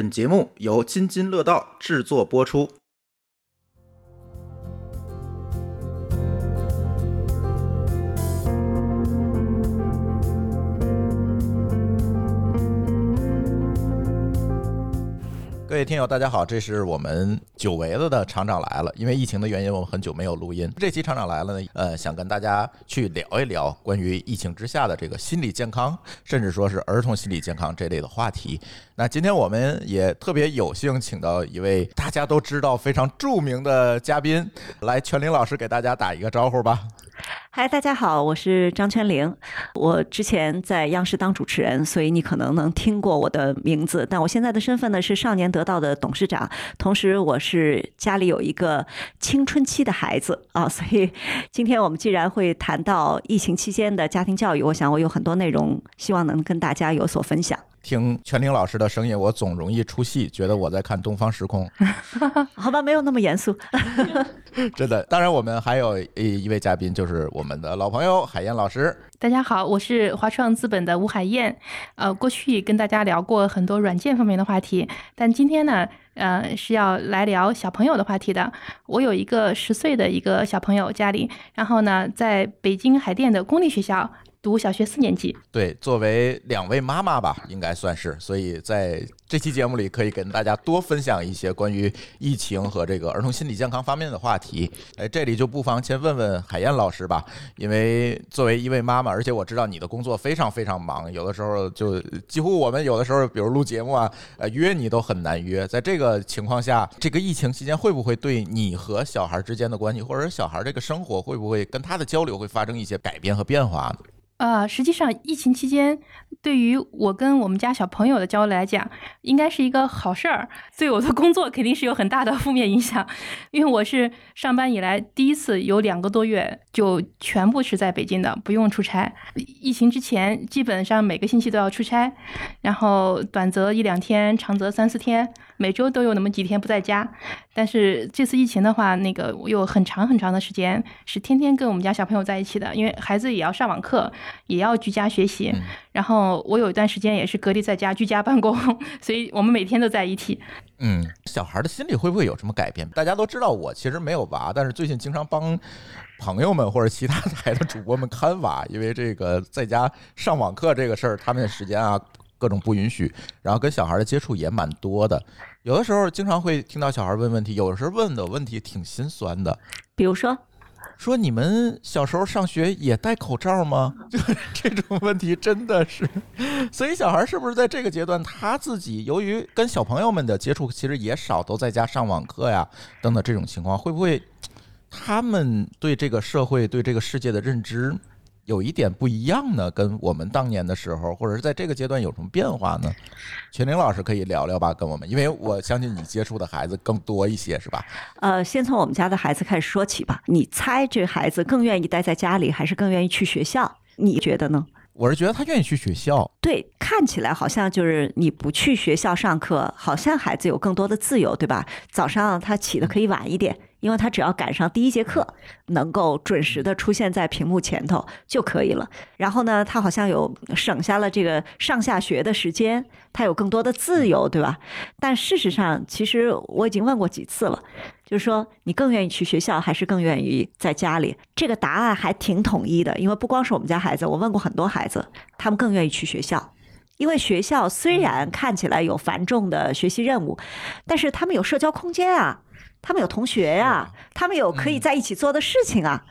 本节目由津津乐道制作播出。各位听友，大家好，这是我们久违了的厂长来了。因为疫情的原因，我们很久没有录音。这期厂长来了呢，呃，想跟大家去聊一聊关于疫情之下的这个心理健康，甚至说是儿童心理健康这类的话题。那今天我们也特别有幸请到一位大家都知道非常著名的嘉宾，来，全林老师给大家打一个招呼吧。嗨，大家好，我是张泉灵。我之前在央视当主持人，所以你可能能听过我的名字。但我现在的身份呢是少年得到的董事长，同时我是家里有一个青春期的孩子啊。所以 今天我们既然会谈到疫情期间的家庭教育，我想我有很多内容希望能跟大家有所分享。听全玲老师的声音，我总容易出戏，觉得我在看《东方时空》。好吧，没有那么严肃。真的，当然我们还有一一位嘉宾，就是我们的老朋友海燕老师。大家好，我是华创资本的吴海燕。呃，过去跟大家聊过很多软件方面的话题，但今天呢，呃，是要来聊小朋友的话题的。我有一个十岁的一个小朋友家里，然后呢，在北京海淀的公立学校。读小学四年级，对，作为两位妈妈吧，应该算是，所以在这期节目里可以跟大家多分享一些关于疫情和这个儿童心理健康方面的话题。哎，这里就不妨先问问海燕老师吧，因为作为一位妈妈，而且我知道你的工作非常非常忙，有的时候就几乎我们有的时候，比如录节目啊，呃，约你都很难约。在这个情况下，这个疫情期间会不会对你和小孩之间的关系，或者小孩这个生活，会不会跟他的交流会发生一些改变和变化呢？啊，实际上疫情期间，对于我跟我们家小朋友的交流来讲，应该是一个好事儿。对我的工作肯定是有很大的负面影响，因为我是上班以来第一次有两个多月就全部是在北京的，不用出差。疫情之前，基本上每个星期都要出差，然后短则一两天，长则三四天，每周都有那么几天不在家。但是这次疫情的话，那个我有很长很长的时间是天天跟我们家小朋友在一起的，因为孩子也要上网课。也要居家学习，然后我有一段时间也是隔离在家居家办公，所以我们每天都在一起。嗯，小孩的心理会不会有什么改变？大家都知道我其实没有娃，但是最近经常帮朋友们或者其他台的主播们看娃，因为这个在家上网课这个事儿，他们的时间啊各种不允许，然后跟小孩的接触也蛮多的。有的时候经常会听到小孩问问题，有的时候问的问题挺心酸的，比如说。说你们小时候上学也戴口罩吗？就 这种问题真的是，所以小孩是不是在这个阶段他自己由于跟小朋友们的接触其实也少，都在家上网课呀等等这种情况，会不会他们对这个社会对这个世界的认知？有一点不一样呢，跟我们当年的时候，或者是在这个阶段有什么变化呢？全玲老师可以聊聊吧，跟我们，因为我相信你接触的孩子更多一些，是吧？呃，先从我们家的孩子开始说起吧。你猜这孩子更愿意待在家里，还是更愿意去学校？你觉得呢？我是觉得他愿意去学校。对，看起来好像就是你不去学校上课，好像孩子有更多的自由，对吧？早上他起的可以晚一点。因为他只要赶上第一节课，能够准时的出现在屏幕前头就可以了。然后呢，他好像有省下了这个上下学的时间，他有更多的自由，对吧？但事实上，其实我已经问过几次了，就是说你更愿意去学校，还是更愿意在家里？这个答案还挺统一的，因为不光是我们家孩子，我问过很多孩子，他们更愿意去学校，因为学校虽然看起来有繁重的学习任务，但是他们有社交空间啊。他们有同学呀，他们有可以在一起做的事情啊，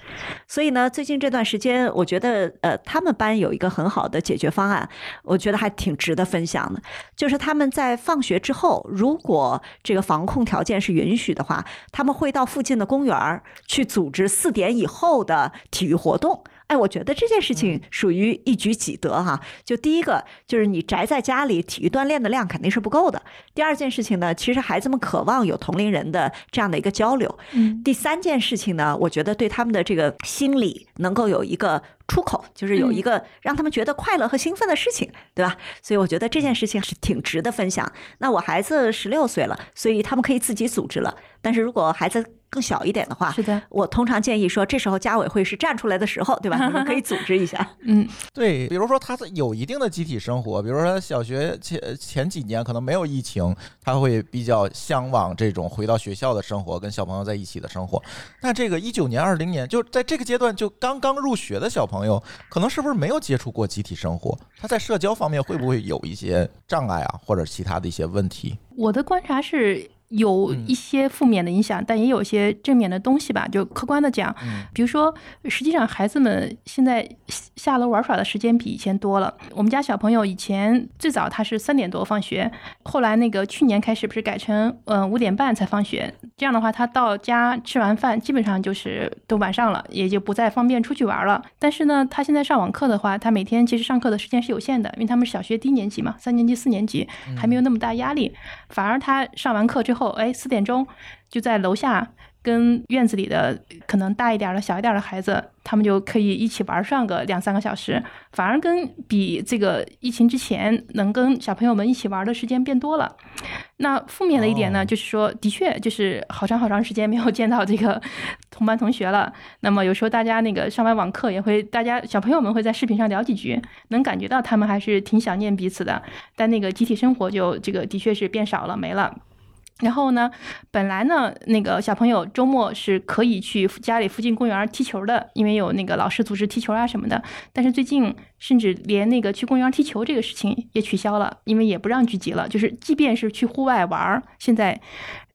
所以呢，最近这段时间，我觉得呃，他们班有一个很好的解决方案，我觉得还挺值得分享的，就是他们在放学之后，如果这个防控条件是允许的话，他们会到附近的公园去组织四点以后的体育活动。哎，我觉得这件事情属于一举几得哈。就第一个，就是你宅在家里，体育锻炼的量肯定是不够的。第二件事情呢，其实孩子们渴望有同龄人的这样的一个交流。嗯。第三件事情呢，我觉得对他们的这个心理能够有一个出口，就是有一个让他们觉得快乐和兴奋的事情，对吧？所以我觉得这件事情是挺值得分享。那我孩子十六岁了，所以他们可以自己组织了。但是如果孩子更小一点的话，是的，我通常建议说，这时候家委会是站出来的时候，对吧？你们可以组织一下。嗯，对，比如说他有一定的集体生活，比如说小学前前几年可能没有疫情，他会比较向往这种回到学校的生活，跟小朋友在一起的生活。那这个一九年、二零年，就在这个阶段就刚刚入学的小朋友，可能是不是没有接触过集体生活？他在社交方面会不会有一些障碍啊，或者其他的一些问题？我的观察是。有一些负面的影响，但也有一些正面的东西吧。就客观的讲，比如说，实际上孩子们现在下楼玩耍的时间比以前多了。我们家小朋友以前最早他是三点多放学，后来那个去年开始不是改成嗯五点半才放学。这样的话，他到家吃完饭，基本上就是都晚上了，也就不再方便出去玩了。但是呢，他现在上网课的话，他每天其实上课的时间是有限的，因为他们是小学低年级嘛，三年级、四年级还没有那么大压力，反而他上完课之后。后，哎，四点钟就在楼下跟院子里的可能大一点的小一点的孩子，他们就可以一起玩上个两三个小时，反而跟比这个疫情之前能跟小朋友们一起玩的时间变多了。那负面的一点呢，就是说，的确就是好长好长时间没有见到这个 同班同学了。那么有时候大家那个上完网课也会，大家小朋友们会在视频上聊几句，能感觉到他们还是挺想念彼此的。但那个集体生活就这个的确是变少了，没了。然后呢，本来呢，那个小朋友周末是可以去家里附近公园踢球的，因为有那个老师组织踢球啊什么的。但是最近甚至连那个去公园踢球这个事情也取消了，因为也不让聚集了。就是即便是去户外玩，现在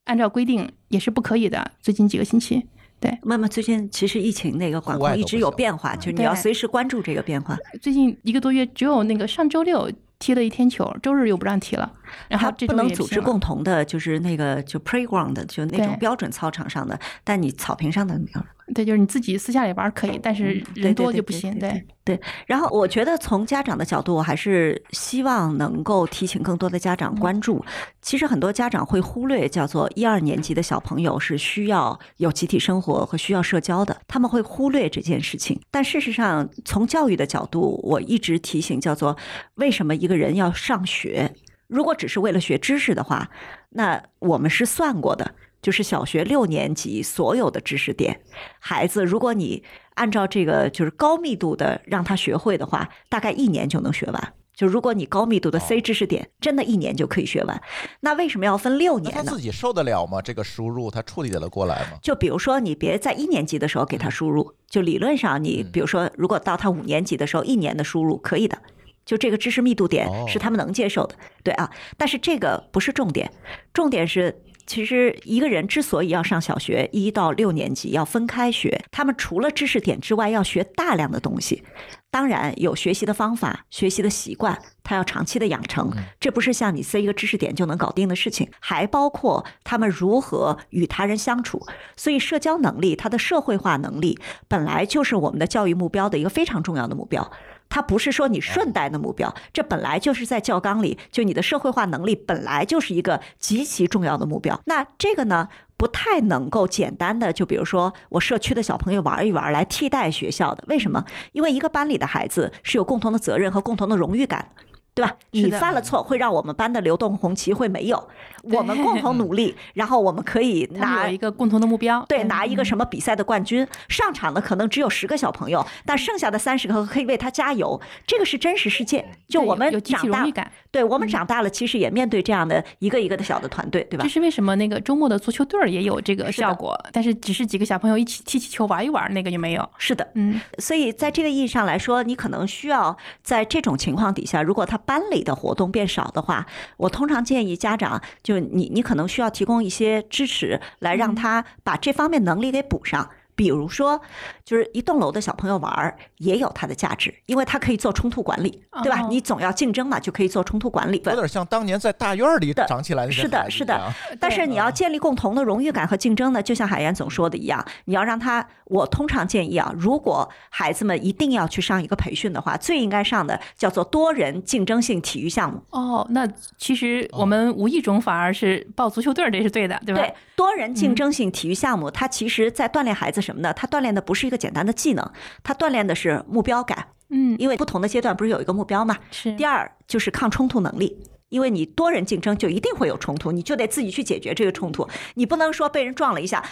按照规定也是不可以的。最近几个星期，对，妈妈最近其实疫情那个管控一直有变化，就是你要随时关注这个变化。最近一个多月，只有那个上周六。踢了一天球，周日又不让踢了。然后不能组织共同的，就是那个就 playground，就那种标准操场上的，但你草坪上的没有。对，就是你自己私下里玩可以，但是人多就不行。对对。然后我觉得从家长的角度，我还是希望能够提醒更多的家长关注。其实很多家长会忽略，叫做一二年级的小朋友是需要有集体生活和需要社交的，他们会忽略这件事情。但事实上，从教育的角度，我一直提醒，叫做为什么一个人要上学？如果只是为了学知识的话，那我们是算过的。就是小学六年级所有的知识点，孩子，如果你按照这个就是高密度的让他学会的话，大概一年就能学完。就如果你高密度的 C 知识点，真的一年就可以学完。那为什么要分六年呢？他自己受得了吗？这个输入他处理得了过来吗？就比如说，你别在一年级的时候给他输入，就理论上你比如说，如果到他五年级的时候，一年的输入可以的，就这个知识密度点是他们能接受的，对啊。但是这个不是重点，重点是。其实一个人之所以要上小学一到六年级要分开学，他们除了知识点之外，要学大量的东西。当然有学习的方法、学习的习惯，他要长期的养成。这不是像你塞一个知识点就能搞定的事情，还包括他们如何与他人相处。所以社交能力、他的社会化能力，本来就是我们的教育目标的一个非常重要的目标。它不是说你顺带的目标，这本来就是在教纲里，就你的社会化能力本来就是一个极其重要的目标。那这个呢，不太能够简单的，就比如说我社区的小朋友玩一玩来替代学校的。为什么？因为一个班里的孩子是有共同的责任和共同的荣誉感。对吧？你犯了错，会让我们班的流动红旗会没有。我们共同努力，然后我们可以拿一个共同的目标，对，拿一个什么比赛的冠军。上场的可能只有十个小朋友，但剩下的三十个可以为他加油。这个是真实世界。就我们长大，对我们长大了，其实也面对这样的一个一个的小的团队，对吧？这是为什么那个周末的足球队儿也有这个效果，但是只是几个小朋友一起踢踢球玩一玩，那个就没有。是的，嗯。所以在这个意义上来说，你可能需要在这种情况底下，如果他。班里的活动变少的话，我通常建议家长，就你，你可能需要提供一些支持，来让他把这方面能力给补上。比如说，就是一栋楼的小朋友玩儿也有它的价值，因为它可以做冲突管理，对吧？你总要竞争嘛，就可以做冲突管理。有点像当年在大院里长起来的是的，是的。但是你要建立共同的荣誉感和竞争呢，就像海岩总说的一样，你要让他。我通常建议啊，如果孩子们一定要去上一个培训的话，最应该上的叫做多人竞争性体育项目。哦，那其实我们无意中反而是报足球队儿，这是对的，对吧？对，多人竞争性体育项目，它其实在锻炼孩子什么呢？它锻炼的不是一个简单的技能，它锻炼的是目标感。嗯，因为不同的阶段不是有一个目标嘛？是。第二就是抗冲突能力。因为你多人竞争，就一定会有冲突，你就得自己去解决这个冲突。你不能说被人撞了一下，妈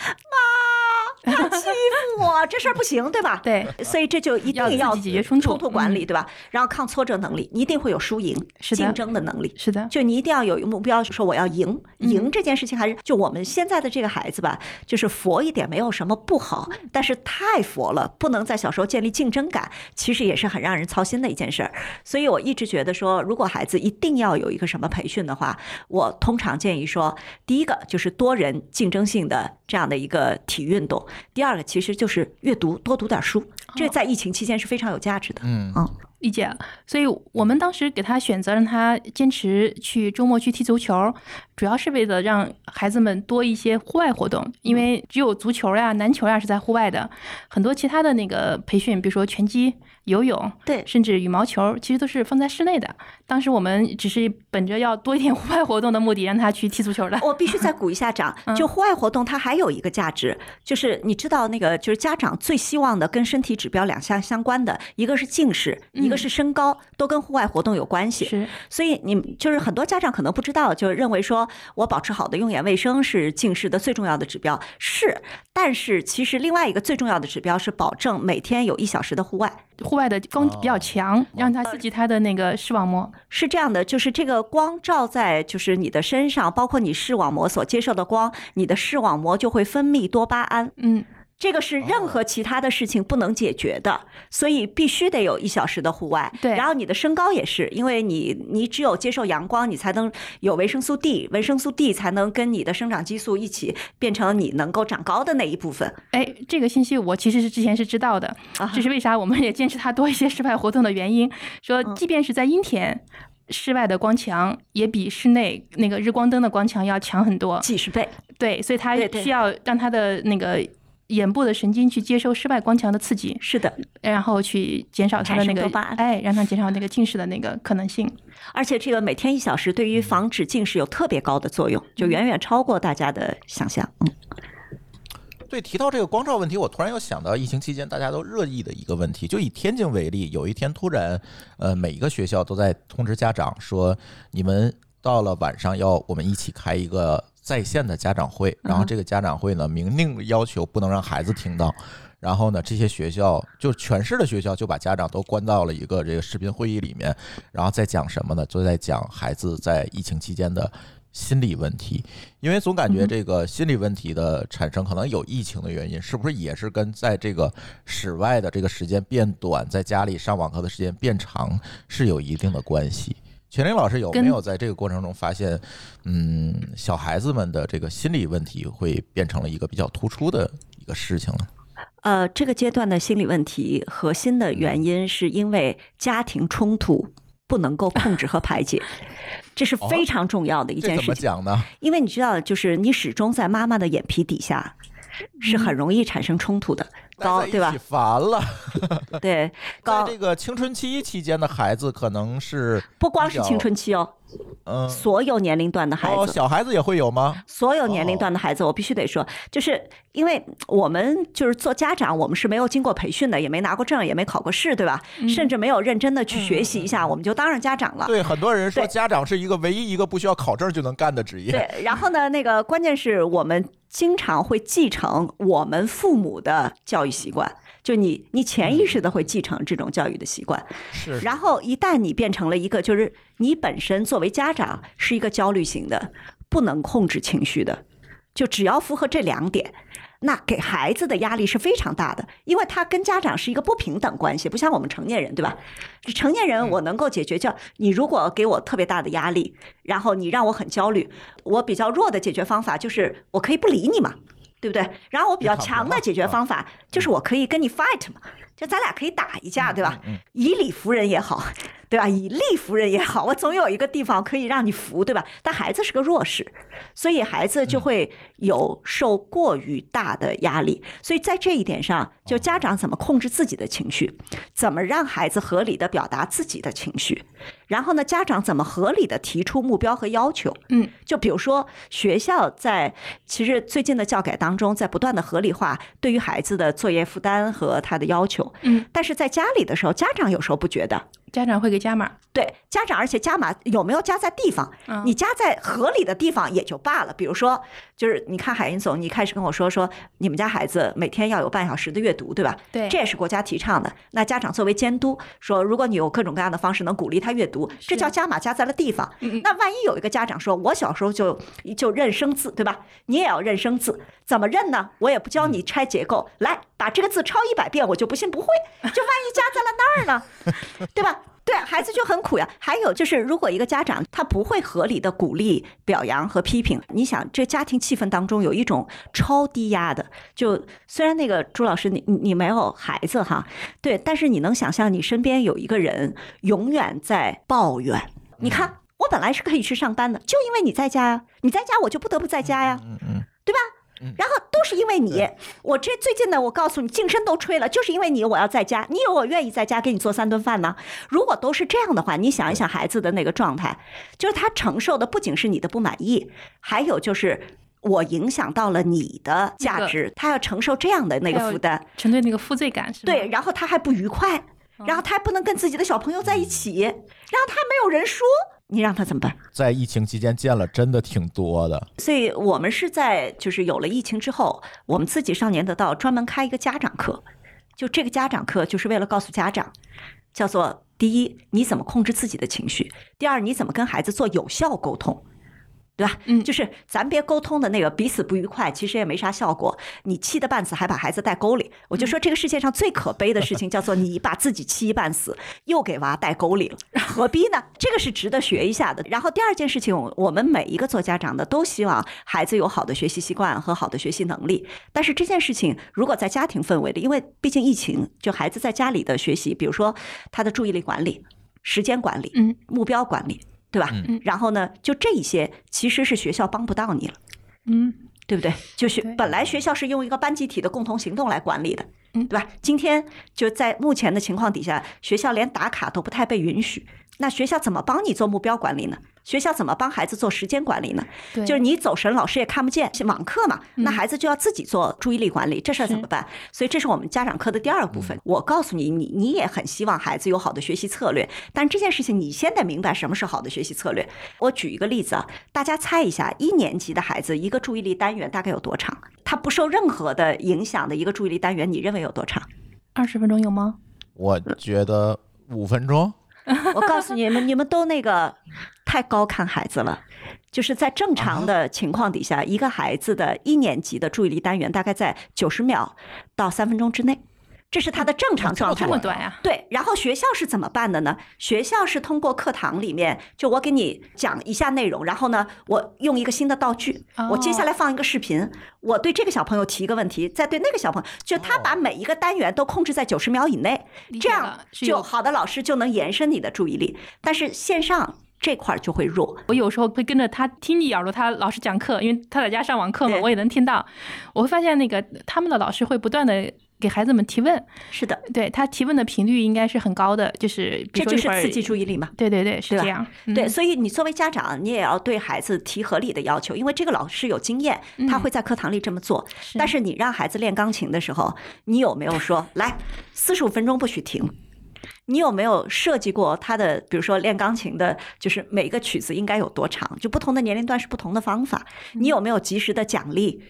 不要欺负我，这事儿不行，对吧？对，所以这就一定要解决冲突冲突管理，对吧？然后抗挫折能力，你一定会有输赢、竞争的能力。是的，就你一定要有一个目标，说我要赢。嗯赢这件事情还是就我们现在的这个孩子吧，就是佛一点没有什么不好，但是太佛了，不能在小时候建立竞争感，其实也是很让人操心的一件事儿。所以我一直觉得说，如果孩子一定要有一个什么培训的话，我通常建议说，第一个就是多人竞争性的这样的一个体育运动，第二个其实就是阅读，多读点书，这在疫情期间是非常有价值的。嗯嗯理解。所以我们当时给他选择让他坚持去周末去踢足球，主要是为了让孩子们多一些户外活动，因为只有足球呀、篮球呀是在户外的，很多其他的那个培训，比如说拳击、游泳，对甚至羽毛球，其实都是放在室内的。当时我们只是本着要多一点 户外活动的目的，让他去踢足球的。我必须再鼓一下掌，就户外活动它还有一个价值，就是你知道那个就是家长最希望的跟身体指标两项相关的，一个是近视，一个是身高，都跟户外活动有关系。是，所以你就是很多家长可能不知道，就认为说我保持好的用眼卫生是近视的最重要的指标，是，但是其实另外一个最重要的指标是保证每天有一小时的户外。户外的光比较强，让它刺激它的那个视网膜。是这样的，就是这个光照在就是你的身上，包括你视网膜所接受的光，你的视网膜就会分泌多巴胺。嗯，这个是任何其他的事情不能解决的，所以必须得有一小时的户外。对然后你的身高也是，因为你你只有接受阳光，你才能有维生素 D，维生素 D 才能跟你的生长激素一起变成你能够长高的那一部分。哎，这个信息我其实是之前是知道的，啊这是为啥我们也坚持它多一些室外活动的原因。说，即便是在阴天，室外的光强也比室内那个日光灯的光强要强很多。几十倍，对，所以他对对需要让它的那个眼部的神经去接收室外光强的刺激，是的，然后去减少它的那个产生多巴胺哎，让它减少那个近视的那个可能性。而且这个每天一小时对于防止近视有特别高的作用，就远远超过大家的想象。嗯，对，提到这个光照问题，我突然又想到疫情期间大家都热议的一个问题，就以天津为例，有一天突然，呃，每一个学校都在通知家长说，你们到了晚上要我们一起开一个在线的家长会，然后这个家长会呢，明令要求不能让孩子听到。然后呢，这些学校就全市的学校就把家长都关到了一个这个视频会议里面，然后在讲什么呢？就在讲孩子在疫情期间的心理问题，因为总感觉这个心理问题的产生可能有疫情的原因，是不是也是跟在这个室外的这个时间变短，在家里上网课的时间变长是有一定的关系？全林老师有没有在这个过程中发现，嗯，小孩子们的这个心理问题会变成了一个比较突出的一个事情呢？呃，这个阶段的心理问题核心的原因是因为家庭冲突不能够控制和排解，这是非常重要的一件事情。怎么讲呢？因为你知道，就是你始终在妈妈的眼皮底下，是很容易产生冲突的。高对吧？烦了，对，在高这个青春期期间的孩子可能是不光是青春期哦，嗯，所有年龄段的孩子哦，子。小孩子也会有吗？所有年龄段的孩子，我必须得说，就是因为我们就是做家长，我们是没有经过培训的，也没拿过证，也没考过试，对吧？甚至没有认真的去学习一下，我们就当上家长了。对，很多人说家长是一个唯一一个不需要考证就能干的职业。对，然后呢，那个关键是我们经常会继承我们父母的教育习惯，就你你潜意识的会继承这种教育的习惯。是，然后一旦你变成了一个，就是你本身作为家长是一个焦虑型的，不能控制情绪的，就只要符合这两点。那给孩子的压力是非常大的，因为他跟家长是一个不平等关系，不像我们成年人，对吧？成年人我能够解决，叫你如果给我特别大的压力，然后你让我很焦虑，我比较弱的解决方法就是我可以不理你嘛，对不对？然后我比较强的解决方法就是我可以跟你 fight 嘛，就咱俩可以打一架，对吧？以理服人也好，对吧？以力服人也好，我总有一个地方可以让你服，对吧？但孩子是个弱势，所以孩子就会有受过于大的压力。所以在这一点上，就家长怎么控制自己的情绪，怎么让孩子合理的表达自己的情绪，然后呢，家长怎么合理的提出目标和要求。嗯，就比如说学校在其实最近的教改当中，在不断的合理化对于孩子的作业负担和他的要求。嗯，但是在家里的时候，家长有时候不觉得。家长会给加码。对家长，而且加码有没有加在地方？嗯你加在合理的地方也就罢了。比如说，就是你看海英总，你开始跟我说说你们家孩子每天要有半小时的阅读，对吧？对这也是国家提倡的。那家长作为监督，说如果你有各种各样的方式能鼓励他阅读，这叫加码加在了地方。嗯嗯那万一有一个家长说，我小时候就就认生字，对吧？你也要认生字，怎么认呢？我也不教你拆结构，来把这个字抄一百遍，我就不信不会。就万一加在了那儿呢，对吧？对，孩子就很苦呀。还有就是，如果一个家长他不会合理的鼓励、表扬和批评，你想，这家庭气氛当中有一种超低压的，就虽然那个朱老师你你你没有孩子哈，对，但是你能想象你身边有一个人永远在抱怨，你看。我本来是可以去上班的，就因为你在家呀，你在家我就不得不在家呀，嗯嗯，对吧？然后都是因为你，我这最近呢，我告诉你，净身都吹了，就是因为你，我要在家。你以为我愿意在家给你做三顿饭呢？如果都是这样的话，你想一想孩子的那个状态，就是他承受的不仅是你的不满意，还有就是我影响到了你的价值，他要承受这样的那个负担。承对那个负罪感是吧？对，然后他还不愉快，然后他还不能跟自己的小朋友在一起，然后他还没有人说，你让他怎么办？在疫情期间见了真的挺多的。所以我们是在就是有了疫情之后，我们自己上年得到专门开一个家长课，就这个家长课就是为了告诉家长，叫做第一，你怎么控制自己的情绪；第二，你怎么跟孩子做有效沟通。对吧？嗯就是咱别沟通的那个彼此不愉快，其实也没啥效果。你气得半死，还把孩子带沟里，我就说这个世界上最可悲的事情叫做你把自己气一半死，又给娃带沟里 了，何必呢？这个是值得学一下的。然后第二件事情，我们每一个做家长的都希望孩子有好的学习习惯和好的学习能力。但是这件事情如果在家庭氛围里，因为毕竟疫情，就孩子在家里的学习，比如说他的注意力管理、时间管理、嗯目标管理，对吧？嗯然后呢，就这一些其实是学校帮不到你了。嗯对不对？就是本来学校是用一个班集体的共同行动来管理的，嗯对吧？今天就在目前的情况底下，学校连打卡都不太被允许，那学校怎么帮你做目标管理呢？学校怎么帮孩子做时间管理呢？对，就是你走神，老师也看不见，网课嘛，那嗯孩子就要自己做注意力管理，这事儿怎么办？所以这是我们家长课的第二个部分。我告诉你，你你也很希望孩子有好的学习策略，但这件事情你先得明白什么是好的学习策略。我举一个例子啊，大家猜一下，一年级的孩子一个注意力单元大概有多长？他不受任何的影响的一个注意力单元，你认为有多长？二十分钟有吗？我觉得五分钟，我告诉你们，你们都那个太高看孩子了。就是在正常的情况底下，一个孩子的一年级的注意力单元大概在九十秒到三分钟之内，这是他的正常状态这么。短呀？对，然后学校是怎么办的呢？学校是通过课堂里面，就我给你讲一下内容，然后呢，我用一个新的道具，我接下来放一个视频，我对这个小朋友提一个问题，再对那个小朋友，就他把每一个单元都控制在九十秒以内，这样就好的老师就能延伸你的注意力。但是线上这块儿就会弱，我有时候会跟着他听一耳朵他老师讲课，因为他在家上网课嘛，我也能听到。我会发现那个他们的老师会不断的给孩子们提问，是的，对他提问的频率应该是很高的，就是这就是刺激注意力嘛。对对对，是这样。对，嗯所以你作为家长，你也要对孩子提合理的要求，因为这个老师有经验，他会在课堂里这么做。是但是你让孩子练钢琴的时候，你有没有说来四十五分钟不许停？你有没有设计过他的，比如说练钢琴的，就是每个曲子应该有多长？就不同的年龄段是不同的方法。你有没有及时的奖励？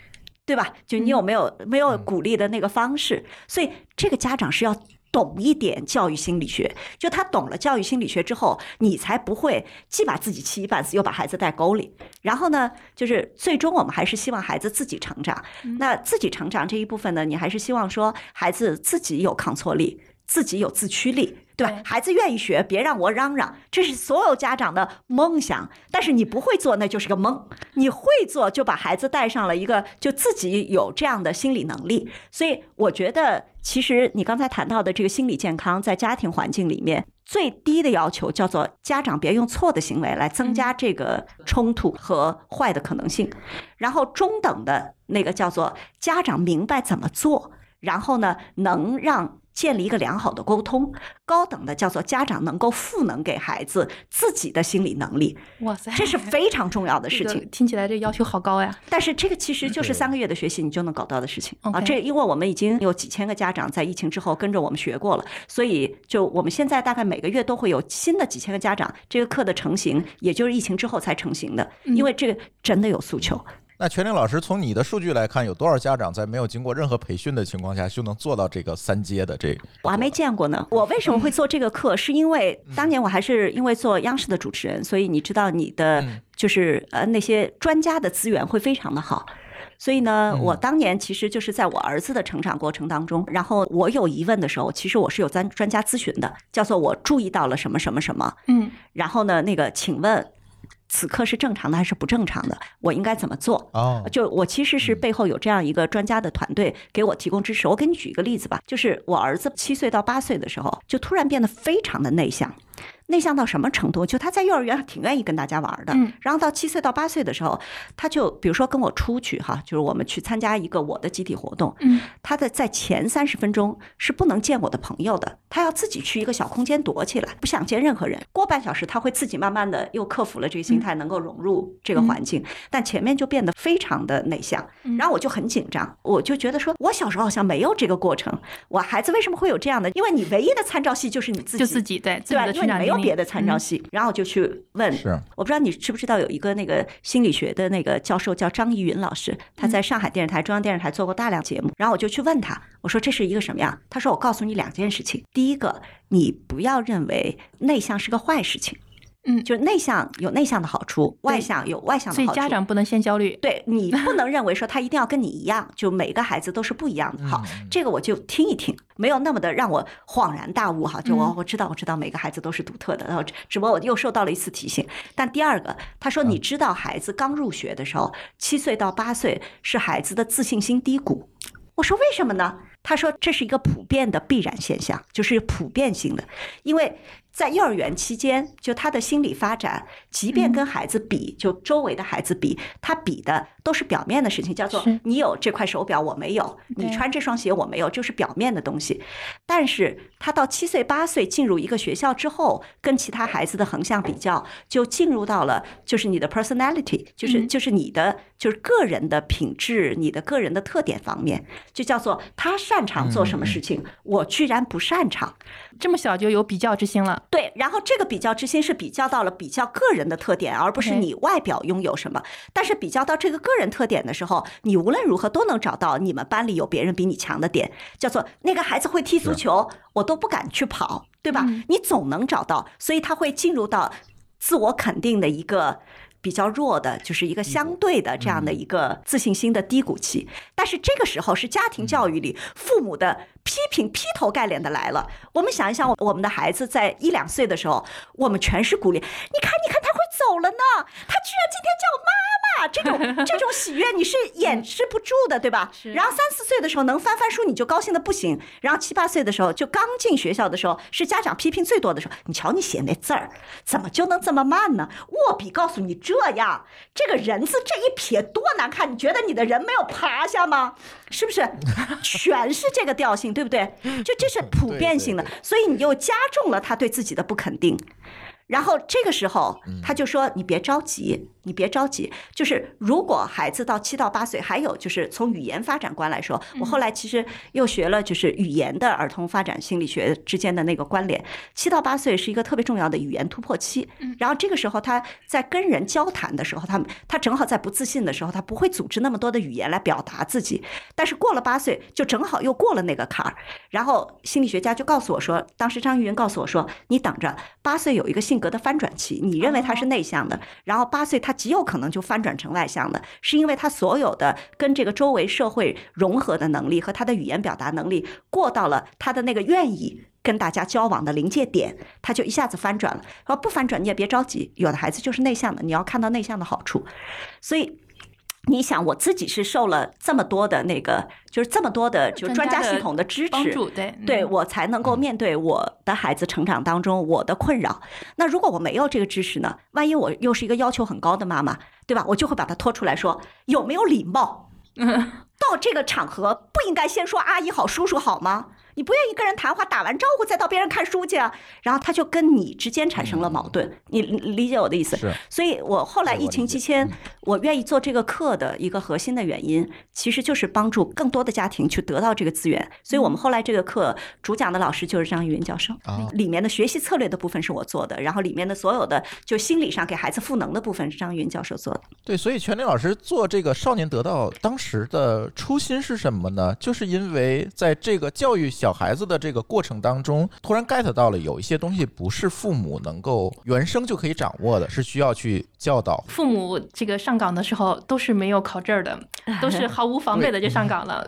对吧？就你有没有没有鼓励的那个方式？所以这个家长是要懂一点教育心理学。就他懂了教育心理学之后，你才不会既把自己气一半死，又把孩子带沟里。然后呢，就是最终我们还是希望孩子自己成长。那自己成长这一部分呢，你还是希望说孩子自己有抗挫力。自己有自驱力，对吧？对孩子愿意学，别让我嚷嚷，这是所有家长的梦想。但是你不会做，那就是个梦；你会做，就把孩子带上了一个，就自己有这样的心理能力。所以我觉得，其实你刚才谈到的这个心理健康，在家庭环境里面。最低的要求叫做家长别用错的行为来增加这个冲突和坏的可能性，然后中等的那个叫做家长明白怎么做，然后呢，能让建立一个良好的沟通，高等的叫做家长能够赋能给孩子自己的心理能力，哇塞，这是 非常重要的事情。听起来这要求好高呀！但是这个其实就是三个月的学习，你就能搞到的事情啊。这因为我们已经有几千个家长在疫情之后跟着我们学过了，所以就我们现在大概每个月都会有新的几千个家长，这个课的成型，也就是疫情之后才成型的，因为这个真的有诉求。那全玲老师，从你的数据来看，有多少家长在没有经过任何培训的情况下就能做到这个三阶的这个？我还没见过呢。我为什么会做这个课？是因为当年我还是因为做央视的主持人，所以你知道你的就是呃那些专家的资源会非常的好。所以呢，我当年其实就是在我儿子的成长过程当中，然后我有疑问的时候，其实我是有专专家咨询的，叫做我注意到了什么什么什么，嗯，然后呢，那个请问此刻是正常的还是不正常的？我应该怎么做？哦，就我其实是背后有这样一个专家的团队给我提供支持。我给你举一个例子吧，就是我儿子七岁到八岁的时候，就突然变得非常的内向。内向到什么程度？就他在幼儿园挺愿意跟大家玩的，嗯然后到七岁到八岁的时候，他就比如说跟我出去哈，就是我们去参加一个我的集体活动，嗯，他的在前三十分钟是不能见我的朋友的，他要自己去一个小空间躲起来，不想见任何人。过半小时他会自己慢慢的又克服了这个心态，能够融入这个环境，但前面就变得非常的内向，然后我就很紧张，我就觉得说，我小时候好像没有这个过程，我孩子为什么会有这样的？因为你唯一的参照系就是你自己，就自己对对因为没有别的参照系，然后我就去问，是我不知道你知不知道有一个那个心理学的那个教授叫张怡云老师，他在上海电视台、中央电视台做过大量节目。然后我就去问他，我说这是一个什么呀？他说我告诉你两件事情。第一个，你不要认为内向是个坏事情，嗯，就是内向有内向的好处，外向有外向的所以好处。家长不能先焦虑。对你不能认为说他一定要跟你一样，就每个孩子都是不一样的。好，这个我就听一听，没有那么的让我恍然大悟哈。就我我知道我知道每个孩子都是独特的，然后只只不过我又受到了一次提醒。但第二个，他说你知道孩子刚入学的时候，七岁到八岁是孩子的自信心低谷。我说为什么呢？他说这是一个普遍的必然现象，就是普遍性的，因为在幼儿园期间，就他的心理发展，即便跟孩子比，就周围的孩子比，他比的都是表面的事情，叫做你有这块手表我没有，你穿这双鞋我没有，就是表面的东西。但是他到七岁八岁进入一个学校之后，跟其他孩子的横向比较，就进入到了就是你的 personality，就是嗯就是你的就是个人的品质，你的个人的特点方面，就叫做他擅长做什么事情，我居然不擅长。这么小就有比较之心了。对，然后这个比较之心是比较到了比较个人的特点，而不是你外表拥有什么。但是比较到这个个人特点的时候，你无论如何都能找到你们班里有别人比你强的点，叫做那个孩子会踢足球，我都不敢去跑，对吧？嗯你总能找到，所以他会进入到自我肯定的一个。比较弱的，就是一个相对的这样的一个自信心的低谷期，但是这个时候是家庭教育里父母的批评劈头盖脸的来了。我们想一想，我我们的孩子在一两岁的时候，我们全是鼓励，你看，你看，他会走了呢，他居然今天叫妈妈。这种 这种喜悦你是掩饰不住的，对吧？是然后三四岁的时候能翻翻书，你就高兴的不行。然后七八岁的时候，就刚进学校的时候，是家长批评最多的时候。你瞧你写那字儿，怎么就能这么慢呢？握笔告诉你这样，这个人字这一撇多难看，你觉得你的人没有爬下吗？是不是？全是这个调性，对不对？就这是普遍性的，所以你又加重了他对自己的不肯定。然后这个时候，他就说：“你别着急，你别着急。就是如果孩子到七到八岁，还有就是从语言发展观来说，我后来其实又学了就是语言的儿童发展心理学之间的那个关联。七到八岁是一个特别重要的语言突破期，然后这个时候他在跟人交谈的时候，他们他正好在不自信的时候，他不会组织那么多的语言来表达自己。但是过了八岁，就正好又过了那个坎儿。然后心理学家就告诉我说，当时张玉云告诉我说，你等着，八岁有一个性格的翻转期，你认为他是内向的，然后八岁他极有可能就翻转成外向的，是因为他所有的跟这个周围社会融合的能力和他的语言表达能力过到了他的那个愿意。跟大家交往的临界点，他就一下子翻转了。说不翻转你也别着急，有的孩子就是内向的，你要看到内向的好处。所以你想，我自己是受了这么多的那个，就是这么多的就是专家系统的支持，帮助，对对嗯我才能够面对我的孩子成长当中我的困扰。那如果我没有这个知识呢？万一我又是一个要求很高的妈妈，对吧？我就会把他拖出来说有没有礼貌。到这个场合不应该先说阿姨好、叔叔好吗？你不愿意跟人谈话，打完招呼再到别人看书去啊？然后他就跟你之间产生了矛盾，你理解我的意思？是。所以我后来疫情期间，我愿意做这个课的一个核心的原因，其实就是帮助更多的家庭去得到这个资源。所以我们后来这个课主讲的老师就是张玉云教授，里面的学习策略的部分是我做的，然后里面的所有的就心理上给孩子赋能的部分是张玉云教授做的。对，所以全林老师做这个少年得到当时的初心是什么呢？就是因为在这个教育。小孩子的这个过程当中，突然 get 到了有一些东西不是父母能够原生就可以掌握的，是需要去教导。父母这个上岗的时候都是没有考证的，都是毫无防备的就上岗了。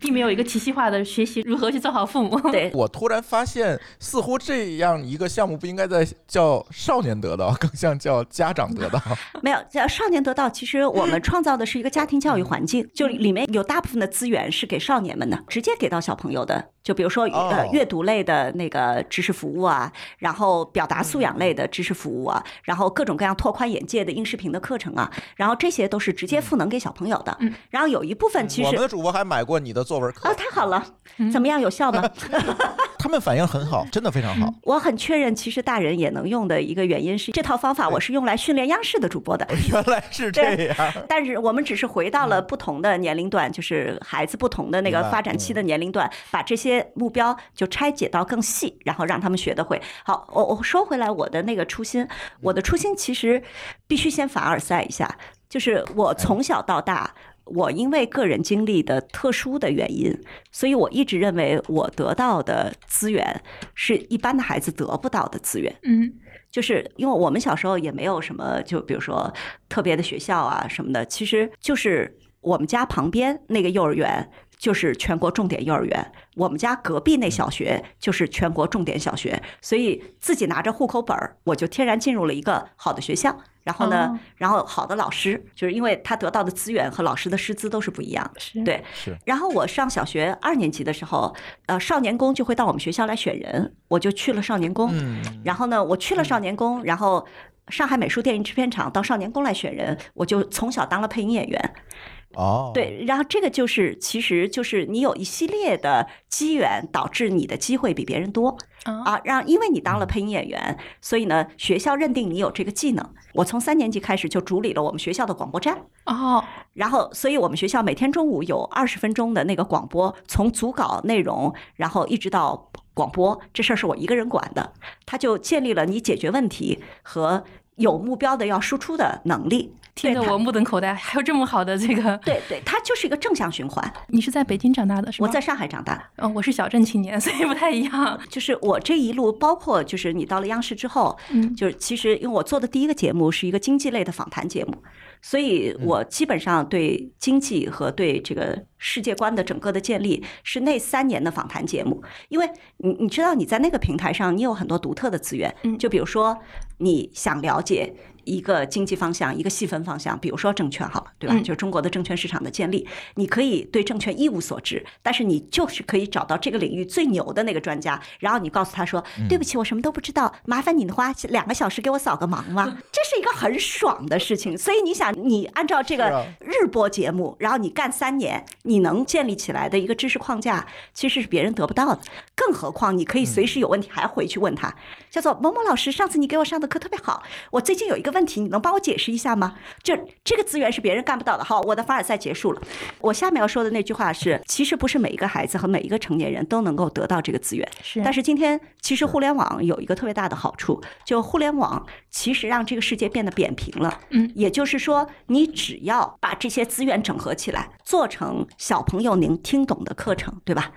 并没有一个体系化的学习如何去做好父母。对 我突然发现，似乎这样一个项目不应该在叫少年得到，更像叫家长得到。没有叫少年得到，其实我们创造的是一个家庭教育环境，就里面有大部分的资源是给少年们的，直接给到小朋友的。就比如说呃阅读类的那个知识服务啊，然后表达素养类的知识服务啊，然后各种各样拓宽眼界的音视频的课程啊，然后这些都是直接赋能给小朋友的。然后有一部分其实我们的主播还买过你的作文课啊，太好了，怎么样有效吗？他们反应很好，真的非常好。我很确认，其实大人也能用的一个原因是，这套方法我是用来训练央视的主播的。原来是这样，但是我们只是回到了不同的年龄段，就是孩子不同的那个发展期的年龄段，把这些目标就拆解到更细，然后让他们学得会。好，我我说回来，我的那个初心，我的初心其实必须先凡尔赛一下，就是我从小到大。我因为个人经历的特殊的原因，所以我一直认为我得到的资源是一般的孩子得不到的资源。嗯，就是因为我们小时候也没有什么，就比如说特别的学校啊什么的，其实就是我们家旁边那个幼儿园就是全国重点幼儿园，我们家隔壁那小学就是全国重点小学，所以自己拿着户口本儿，我就天然进入了一个好的学校。然后呢？然后好的老师，就是因为他得到的资源和老师的师资都是不一样的，对。是。然后我上小学二年级的时候，呃，少年宫就会到我们学校来选人，我就去了少年宫。嗯。然后呢，我去了少年宫，然后上海美术电影制片厂到少年宫来选人，我就从小当了配音演员。哦，对，然后这个就是，其实就是你有一系列的机缘，导致你的机会比别人多啊。让因为你当了配音演员，所以呢，学校认定你有这个技能。我从三年级开始就主理了我们学校的广播站哦，然后，所以我们学校每天中午有二十分钟的那个广播，从组稿内容，然后一直到广播，这事儿是我一个人管的。他就建立了你解决问题和有目标的要输出的能力。听得我目瞪口呆，还有这么好的这个？对对，它就是一个正向循环。你是在北京长大的，是吗？我在上海长大的。嗯，我是小镇青年，所以不太一样。就是我这一路，包括就是你到了央视之后，嗯，就是其实因为我做的第一个节目是一个经济类的访谈节目，所以我基本上对经济和对这个世界观的整个的建立是那三年的访谈节目。因为你你知道你在那个平台上，你有很多独特的资源，嗯，就比如说你想了解。一个经济方向，一个细分方向，比如说证券，好了，对吧？就是中国的证券市场的建立，你可以对证券一无所知，但是你就是可以找到这个领域最牛的那个专家，然后你告诉他说：“对不起，我什么都不知道，麻烦你的话两个小时给我扫个盲吗？”这是一个很爽的事情。所以你想，你按照这个日播节目，然后你干三年，你能建立起来的一个知识框架，其实是别人得不到的。更何况你可以随时有问题还回去问他，叫做某某老师，上次你给我上的课特别好，我最近有一个。问题你能帮我解释一下吗？就这个资源是别人干不到的。好，我的凡尔赛结束了。我下面要说的那句话是：其实不是每一个孩子和每一个成年人都能够得到这个资源。是。但是今天其实互联网有一个特别大的好处，就互联网其实让这个世界变得扁平了。嗯。也就是说，你只要把这些资源整合起来，做成小朋友能听懂的课程，对吧？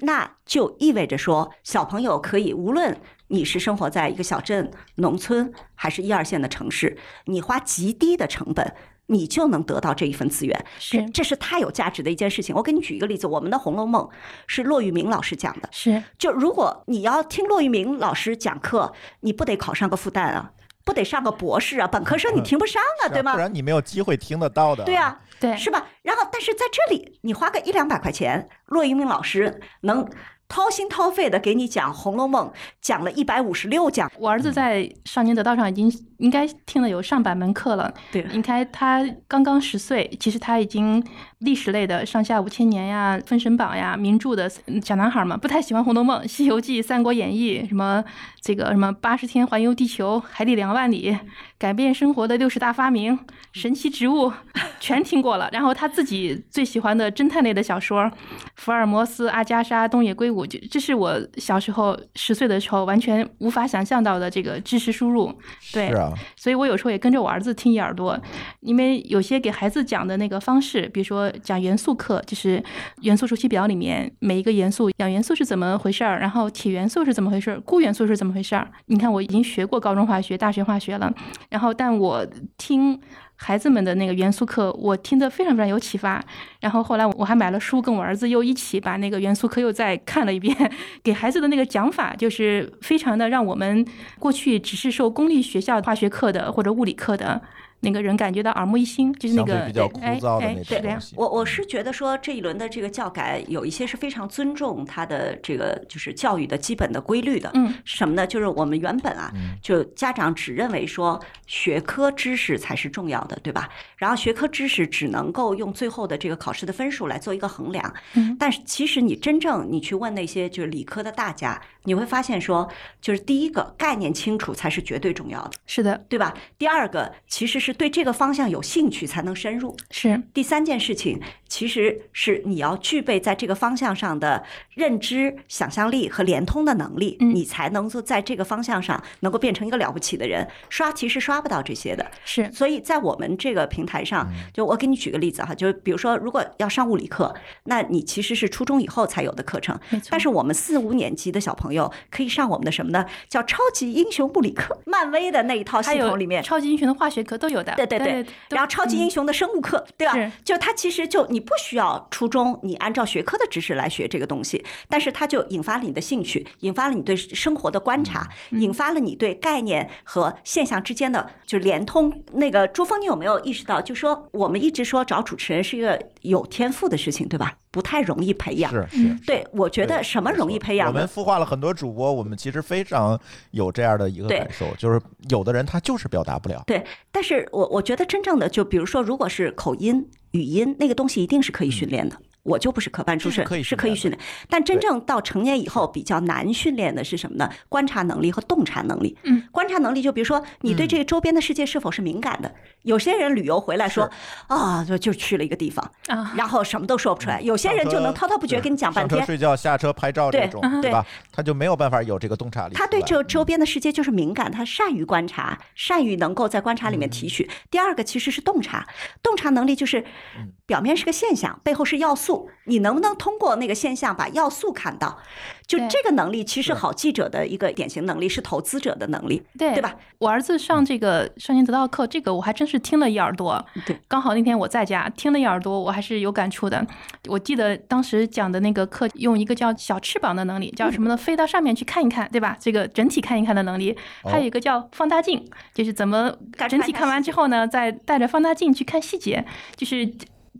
那就意味着说，小朋友可以无论。你是生活在一个小镇、农村，还是一二线的城市？你花极低的成本，你就能得到这一份资源，是这是太有价值的一件事情。我给你举一个例子，我们的《红楼梦》是骆玉明老师讲的，是就如果你要听骆玉明老师讲课，你不得考上个复旦啊，不得上个博士啊，本科生你听不上啊，对吗？不然你没有机会听得到的。对啊，对，是吧？然后，但是在这里，你花个一两百块钱，骆玉明老师能。掏心掏肺的给你讲《红楼梦》，讲了一百五十六讲。我儿子在少年得道上已经应该听了有上百门课了。对应该他刚刚十岁，其实他已经历史类的上下五千年呀、封神榜呀、名著的嗯小男孩嘛，不太喜欢《红楼梦》《西游记》《三国演义》什么这个什么八十天环游地球、海底两万里、改变生活的六十大发明、神奇植物，全听过了。然后他自己最喜欢的侦探类的小说，福尔摩斯、阿加莎、东野圭吾，这这是我小时候十岁的时候完全无法想象到的这个知识输入。对，是啊，所以我有时候也跟着我儿子听一耳朵，因为有些给孩子讲的那个方式，比如说讲元素课，就是元素周期表里面每一个元素，氧元素是怎么回事儿，然后铁元素是怎么回事儿，钴元素是怎么没事儿。你看我已经学过高中化学、大学化学了，然后但我听。孩子们的那个元素课，我听得非常非常有启发。然后后来我还买了书，跟我儿子又一起把那个元素课又再看了一遍。给孩子的那个讲法，就是非常的让我们过去只是受公立学校化学课的或者物理课的那个人感觉到耳目一新，就是那个相对比较枯哎哎燥的那对种东西。我我是觉得说这一轮的这个教改有一些是非常尊重他的这个就是教育的基本的规律的。嗯是什么呢？就是我们原本啊，就家长只认为说学科知识才是重要的，对吧？然后学科知识只能够用最后的这个考试的分数来做一个衡量。嗯但是其实你真正你去问那些就是理科的大家，你会发现说，就是第一个概念清楚才是绝对重要的，是的，对吧？第二个其实是对这个方向有兴趣才能深入。是第三件事情其实是你要具备在这个方向上的认知、想象力和联通的能力，嗯你才能够在这个方向上能够变成一个了不起的人。刷题是刷不到这些的，是，所以在我们这个平台上，就我给你举个例子哈，就比如说，如果要上物理课，那你其实是初中以后才有的课程，没错。但是我们四五年级的小朋友可以上我们的什么呢？叫超级英雄物理课，漫威的那一套系统里面。超级英雄的化学课都有的，对对对然后超级英雄的生物课，对吧是？就它其实就你不需要初中你按照学科的知识来学这个东西，但是它就引发了你的兴趣，引发了你对生活的观察，嗯引发了你对概念和现象之间的就连通。那个朱峰，你有没有意识到，就说我们一直说找主持人是一个有天赋的事情，对吧？不太容易培养。是是嗯，对，我觉得什么容易培养我们？孵化了很多主播，我们其实非常有这样的一个感受，就是有的人他就是表达不了。对，但是我我觉得真正的就比如说，如果是口音、语音那个东西，一定是可以训练的。我就不是科班出身，是可以是训练的可以训练。但真正到成年以后，比较难训练的是什么呢？观察能力和洞察能力。嗯，观察能力就比如说你对嗯这个周边的世界是否是敏感的。有些人旅游回来说啊，就就去了一个地方，啊，然后什么都说不出来。有些人就能滔滔不绝跟你讲半天。上车睡觉、下车拍照这种，嗯对吧？他就没有办法有这个洞察力。他对这周边的世界就是敏感，他善于观察，善于能够在观察里面嗯提取。第二个其实是洞察，洞察能力就是嗯表面是个现象，背后是要素，你能不能通过那个现象把要素看到？就这个能力，其实好记者的一个典型能力是投资者的能力，对对吧？我儿子上这个少年得道课，这个我还真是听了一耳朵。对，刚好那天我在家听了一耳朵，我还是有感触的。我记得当时讲的那个课，用一个叫小翅膀的能力，叫什么呢？飞到上面去看一看，对吧？这个整体看一看的能力，还有一个叫放大镜，就是怎么整体看完之后呢，再带着放大镜去看细节，就是。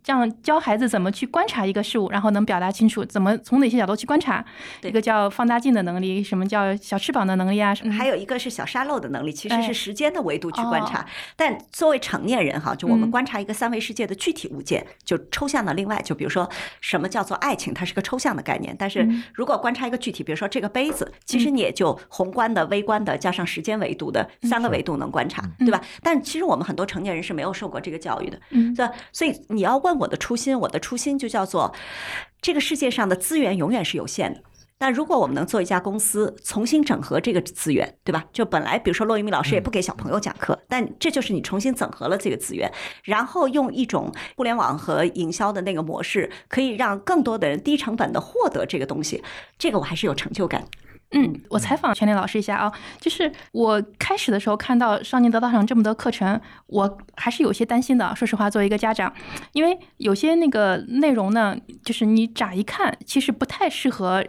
这样教孩子怎么去观察一个事物，然后能表达清楚，怎么从哪些角度去观察，一个叫放大镜的能力，什么叫小翅膀的能力啊？还有一个是小沙漏的能力，其实哎是时间的维度去观察。哦但作为成年人哈，就我们嗯观察一个三维世界的具体物件，就抽象的。另外，就比如说什么叫做爱情，它是个抽象的概念。但是嗯如果观察一个具体，比如说这个杯子，其实你也就宏观的、微观的加上时间维度的三个维度能观察，对吧？但其实我们很多成年人是没有受过这个教育的，嗯对吧？所以你要问我的初心，我的初心就叫做这个世界上的资源永远是有限的。但如果我们能做一家公司，重新整合这个资源，对吧？就本来比如说骆玉米老师也不给小朋友讲课，但这就是你重新整合了这个资源，然后用一种互联网和营销的那个模式，可以让更多的人低成本的获得这个东西，这个我还是有成就感。嗯，我采访全林老师一下啊，就是我开始的时候看到少年得道上这么多课程，我还是有些担心的。说实话，作为一个家长，因为有些那个内容呢，就是你乍一看，其实不太适合。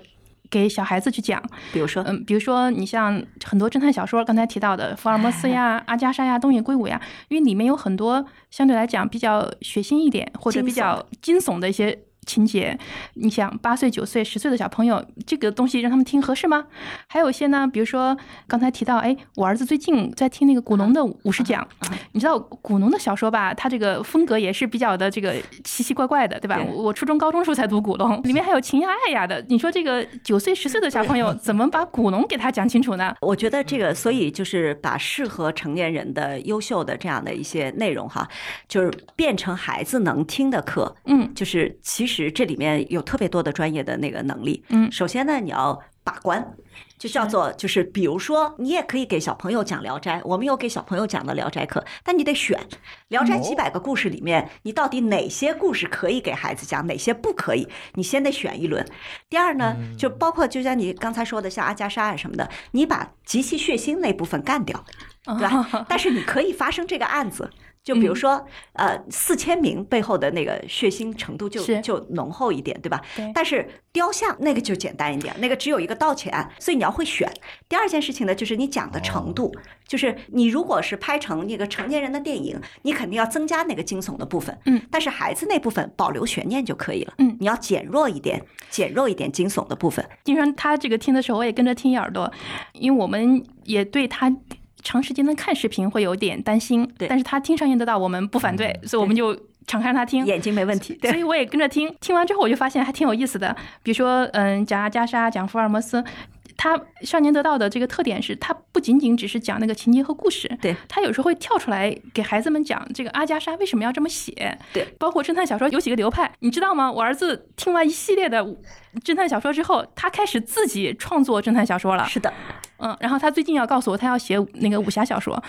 给小孩子去讲，比如说，嗯，比如说你像很多侦探小说，刚才提到的福尔摩斯呀、阿加莎呀、东野圭吾呀，因为里面有很多相对来讲比较血腥一点或者比较惊悚的一些情节。你想，八岁、九岁、十岁的小朋友，这个东西让他们听合适吗？还有一些呢，比如说刚才提到，哎，我儿子最近在听那个古龙的五十讲，你知道古龙的小说吧？他这个风格也是比较的这个奇奇怪怪的，对吧？对我初中、高中时候才读古龙，里面还有情呀爱呀的。你说这个九岁、十岁的小朋友怎么把古龙给他讲清楚呢？我觉得这个，所以就是把适合成年人的优秀的这样的一些内容哈，就是变成孩子能听的课。嗯就是其实这里面有特别多的专业的那个能力。嗯首先呢，你要把关。就叫做就是，比如说，你也可以给小朋友讲《聊斋》，我们有给小朋友讲的《聊斋》课，但你得选《聊斋》几百个故事里面，你到底哪些故事可以给孩子讲，哪些不可以，你先得选一轮。第二呢，就包括就像你刚才说的，像阿加莎啊什么的，你把极其血腥那部分干掉，对吧？但是你可以发生这个案子。就比如说，呃，四千名背后的那个血腥程度就就浓厚一点，对吧？对。但是雕像那个就简单一点，那个只有一个盗窃案，所以你要会选。第二件事情呢，就是你讲的程度，就是你如果是拍成那个成年人的电影，你肯定要增加那个惊悚的部分，嗯，但是孩子那部分保留悬念就可以了，嗯。你要减弱一点，减弱一点惊悚的部分，经常他这个听的时候，我也跟着听一耳朵，因为我们也对他长时间的看视频会有点担心。对但是他听上言得到，我们不反对，所以我们就敞开让他听。眼睛没问题，对，所以我也跟着听，听完之后我就发现还挺有意思的。比如说，嗯，讲阿加莎，讲福尔摩斯，他少年得到的这个特点是，他不仅仅只是讲那个情节和故事，对他有时候会跳出来给孩子们讲这个阿加莎为什么要这么写，对，包括侦探小说有几个流派，你知道吗？我儿子听完一系列的侦探小说之后，他开始自己创作侦探小说了，是的。嗯，然后他最近要告诉我，他要写那个武侠小说，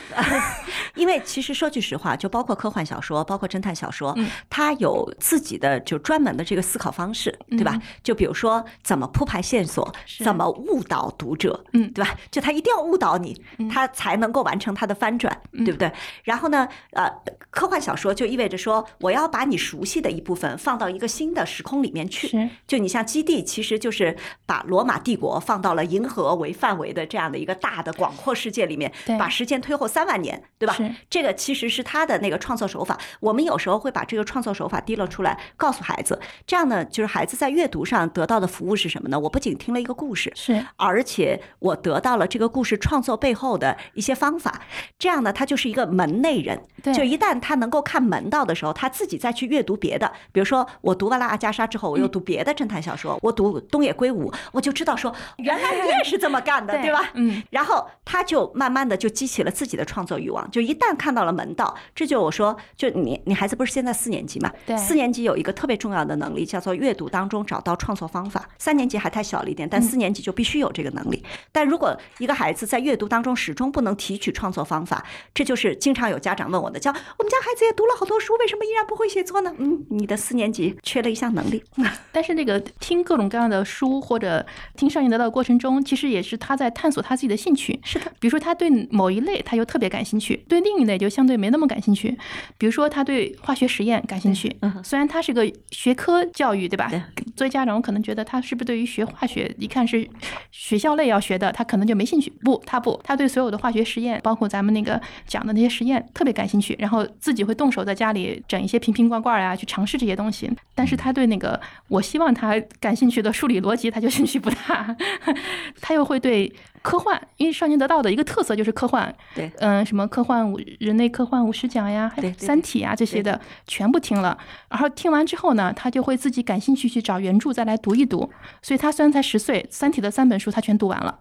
因为其实说句实话，就包括科幻小说，包括侦探小说嗯，它有自己的就专门的这个思考方式，对吧嗯？就比如说怎么铺排线索，怎么误导读者，嗯对吧？就他一定要误导你，他才能够完成他的翻转，嗯对不对？然后呢，呃，科幻小说就意味着说，我要把你熟悉的一部分放到一个新的时空里面去。就你像基地，其实就是把罗马帝国放到了银河为范围的这样的一个大的广阔世界里面对，把时间推后三万年，对吧是？这个其实是他的那个创作手法。我们有时候会把这个创作手法提了出来，告诉孩子，这样呢，就是孩子在阅读上得到的服务是什么呢？我不仅听了一个故事，是，而且我得到了这个故事创作背后的一些方法，这样呢，他就是一个门内人。对就一旦他能够看门道的时候，他自己再去阅读别的，比如说我读完了阿加莎之后，我又读别的侦探小说，我读东野圭吾，我就知道说原来你也是这么干的，对吧？嗯，然后他就慢慢的就激起了自己的创作欲望，就一旦看到了门道，这就我说，就你你孩子不是现在四年级嘛？对四年级有一个特别重要的能力叫做阅读当中找到创作方法。三年级还太小了一点，但四年级就必须有这个能力。但如果一个孩子在阅读当中始终不能提取创作方法，这就是经常有家长问我的，叫我们家孩子也读了好多书，为什么依然不会写作呢？嗯，你的四年级缺了一项能力。但是那个听各种各样的书或者听上瘾得到的过程中，其实也是他在探索他自己的兴趣。是的，比如说他对某一类他就特别感兴趣，对另一类就相对没那么感兴趣。比如说他对化学实验感兴趣嗯，虽然他是个学科教育，对吧对？作为家长，我可能觉得他是不是对于学化学，一看是学校类要学的，他可能就没兴趣。不，他不，他对所有的化学实验，包括咱们那个讲的那些实验特别感兴趣，然后自己会动手在家里整一些瓶瓶罐罐啊，去尝试这些东西。但是他对那个我希望他感兴趣的数理逻辑，他就兴趣不大。他又会对科幻，因为少年得到的一个特色就是科幻，对嗯，什么科幻五人类科幻五十讲呀，还有三体啊这些的全部听了，然后听完之后呢，他就会自己感兴趣去找原著再来读一读。所以他虽然才十岁，《三体》的三本书他全读完了。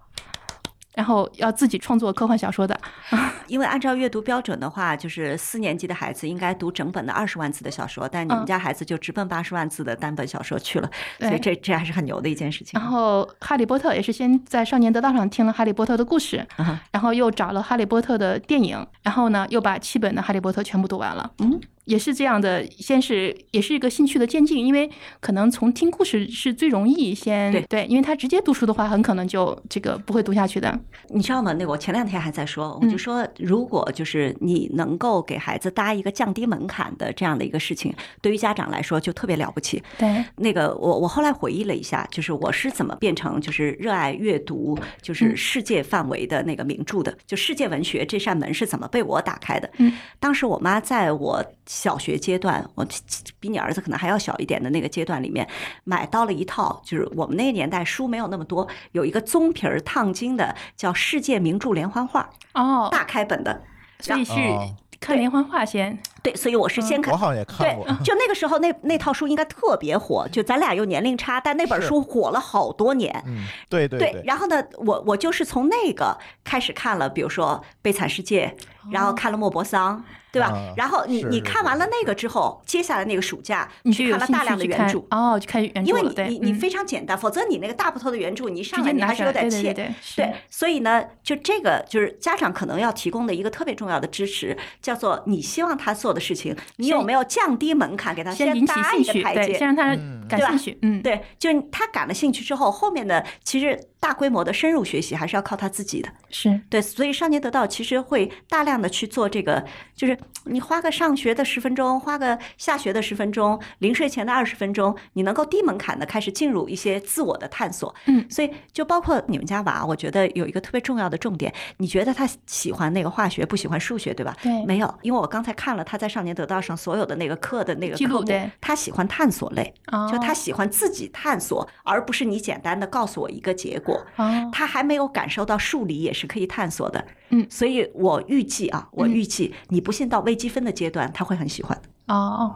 然后要自己创作科幻小说的，因为按照阅读标准的话，就是四年级的孩子应该读整本的二十万字的小说，但你们嗯。家孩子就直奔八十万字的单本小说去了，所以这这还是很牛的一件事情。然后《哈利波特》也是先在少年得道上听了《哈利波特》的故事，然后又找了《哈利波特》的电影，然后呢又把七本的《哈利波特》全部读完了。嗯，也是这样的，先是也是一个兴趣的渐进，因为可能从听故事是最容易先对因为他直接读书的话，很可能就这个不会读下去的。你知道吗？那我前两天还在说，我就嗯说，如果就是你能够给孩子搭一个降低门槛的这样的一个事情，对于家长来说就特别了不起。对，那个我我后来回忆了一下，就是我是怎么变成就是热爱阅读，就是嗯世界范围的那个名著的，就世界文学这扇门是怎么被我打开的。嗯，当时我妈在我小学阶段，我比你儿子可能还要小一点的那个阶段里面，买到了一套，就是我们那个年代书没有那么多，有一个棕皮儿烫金的，叫《世界名著连环画哦》，，大开本的。所以是哦看连环画先。对，所以我是先看我好像也看对。，就那个时候那那套书应该特别火，就咱俩又年龄差，但那本书火了好多年。嗯，对对对，然后呢，我我就是从那个开始看了，比如说《悲惨世界》，然后看了莫泊桑，对吧？啊然后你你看完了那个之后，接下来那个暑假去看了大量的原著。哦，去看原著因为你你你嗯非常简单，否则你那个大部头的原著，你一上来你还是有点怯对。所以呢，就这个就是家长可能要提供的一个特别重要的支持，叫做你希望他做的事情，你有没有降低门槛，给他先搭一个台阶先？让他对吧兴趣，嗯，对，就是他感了兴趣之后，后面的其实大规模的深入学习还是要靠他自己的。是，对，所以少年得到其实会大量的去做这个，就是你花个上学的十分钟，花个下学的十分钟，临睡前的二十分钟，你能够低门槛的开始进入一些自我的探索。嗯所以就包括你们家娃，我觉得有一个特别重要的重点，你觉得他喜欢那个化学，不喜欢数学，对吧？对没有，因为我刚才看了他在少年得到上所有的那个课的那个记录对，他喜欢探索类，哦，就他喜欢自己探索，而不是你简单的告诉我一个结果。哦，他还没有感受到数理也是可以探索的，嗯。所以我预计啊，我嗯。预计你不信到微积分的阶段，他会很喜欢。哦，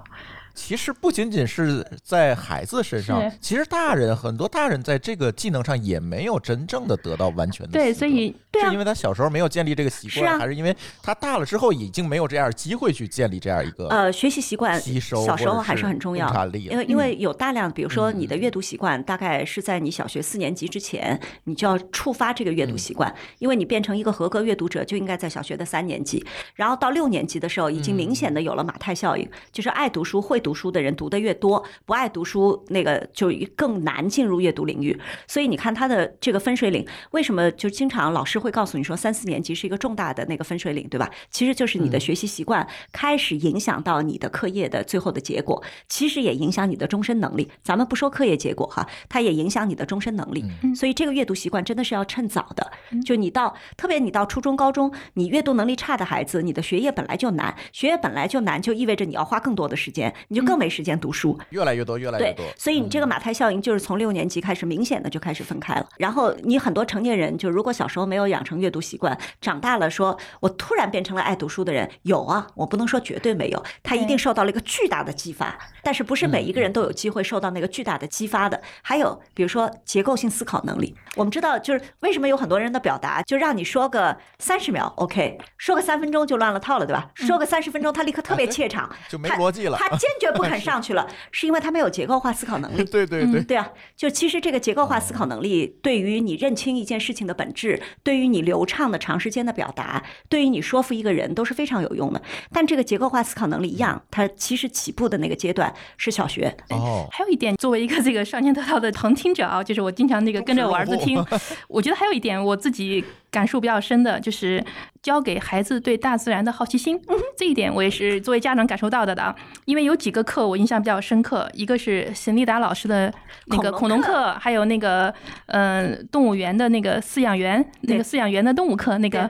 其实不仅仅是在孩子身上，其实大人很多大人在这个技能上也没有真正的得到完全的对，所以对啊是因为他小时候没有建立这个习是啊惯，还是因为他大了之后已经没有这样机会去建立这样一个呃，学习习惯吸收小时候还是是很重要因为因为有大量，比如说你的嗯。阅读习惯，大概是在你小学四年级之前，你就要触发这个阅读习惯，因为你变成一个合格阅读者，就应该在小学的三年级，然后到六年级的时候，已经明显的有了马太效应，就是爱读书、会读书的人读的越多，不爱读书那个就更难进入阅读领域。所以你看他的这个分水岭，为什么就经常老师会告诉你说三四年级是一个重大的那个分水岭，对吧？其实就是你的学习习惯开始影响到你的课业的最后的结果，其实也影响你的终身能力。咱们不说课业结果哈，它也影响你的终身能力。嗯所以这个阅读习惯真的是要趁早的。就你到特别你到初中、高中，你阅读能力差的孩子，你的学业本来就难，学业本来就难，就意味着你要花更多的时间，你就更没时间读书。越来越多，越来越多。，所以你这个马太效应就是从六年级开始明显的就开始分开了。然后你很多成年人，就如果小时候没有养成阅读习惯，长大了说我突然变成了爱读书的人，有啊，我不能说绝对没有，他一定受到了一个巨大的激发。但是不是每一个人都有机会受到那个巨大的激发的。还有比如说结构性思考能力，我们知道就是为什么有很多人的表达就让你说个三十秒 OK，说个三分钟就乱了套了，对吧？说个三十分钟他立刻特别怯场，就没逻辑了。他坚决不肯上去了，是因为他没有结构化思考能力。对对对，对啊，就其实这个结构化思考能力，对于你认清一件事情的本质，对于你流畅的长时间的表达，对于你说服一个人都是非常有用的。但这个结构化思考能力一样，它其实起步的那个阶段是小学。哦，还有一点，作为一个这个少年得道的旁听者啊，就是我经常那个跟着我儿子听，我觉得还有一点我自己感受比较深的，就是教给孩子对大自然的好奇心。这一点我也是作为家长感受到的的啊，因为有几个课我印象比较深刻，一个是沈立达老师的那个恐龙课还有那个嗯、呃动物园的那个饲养员那个饲养员的动物课，那个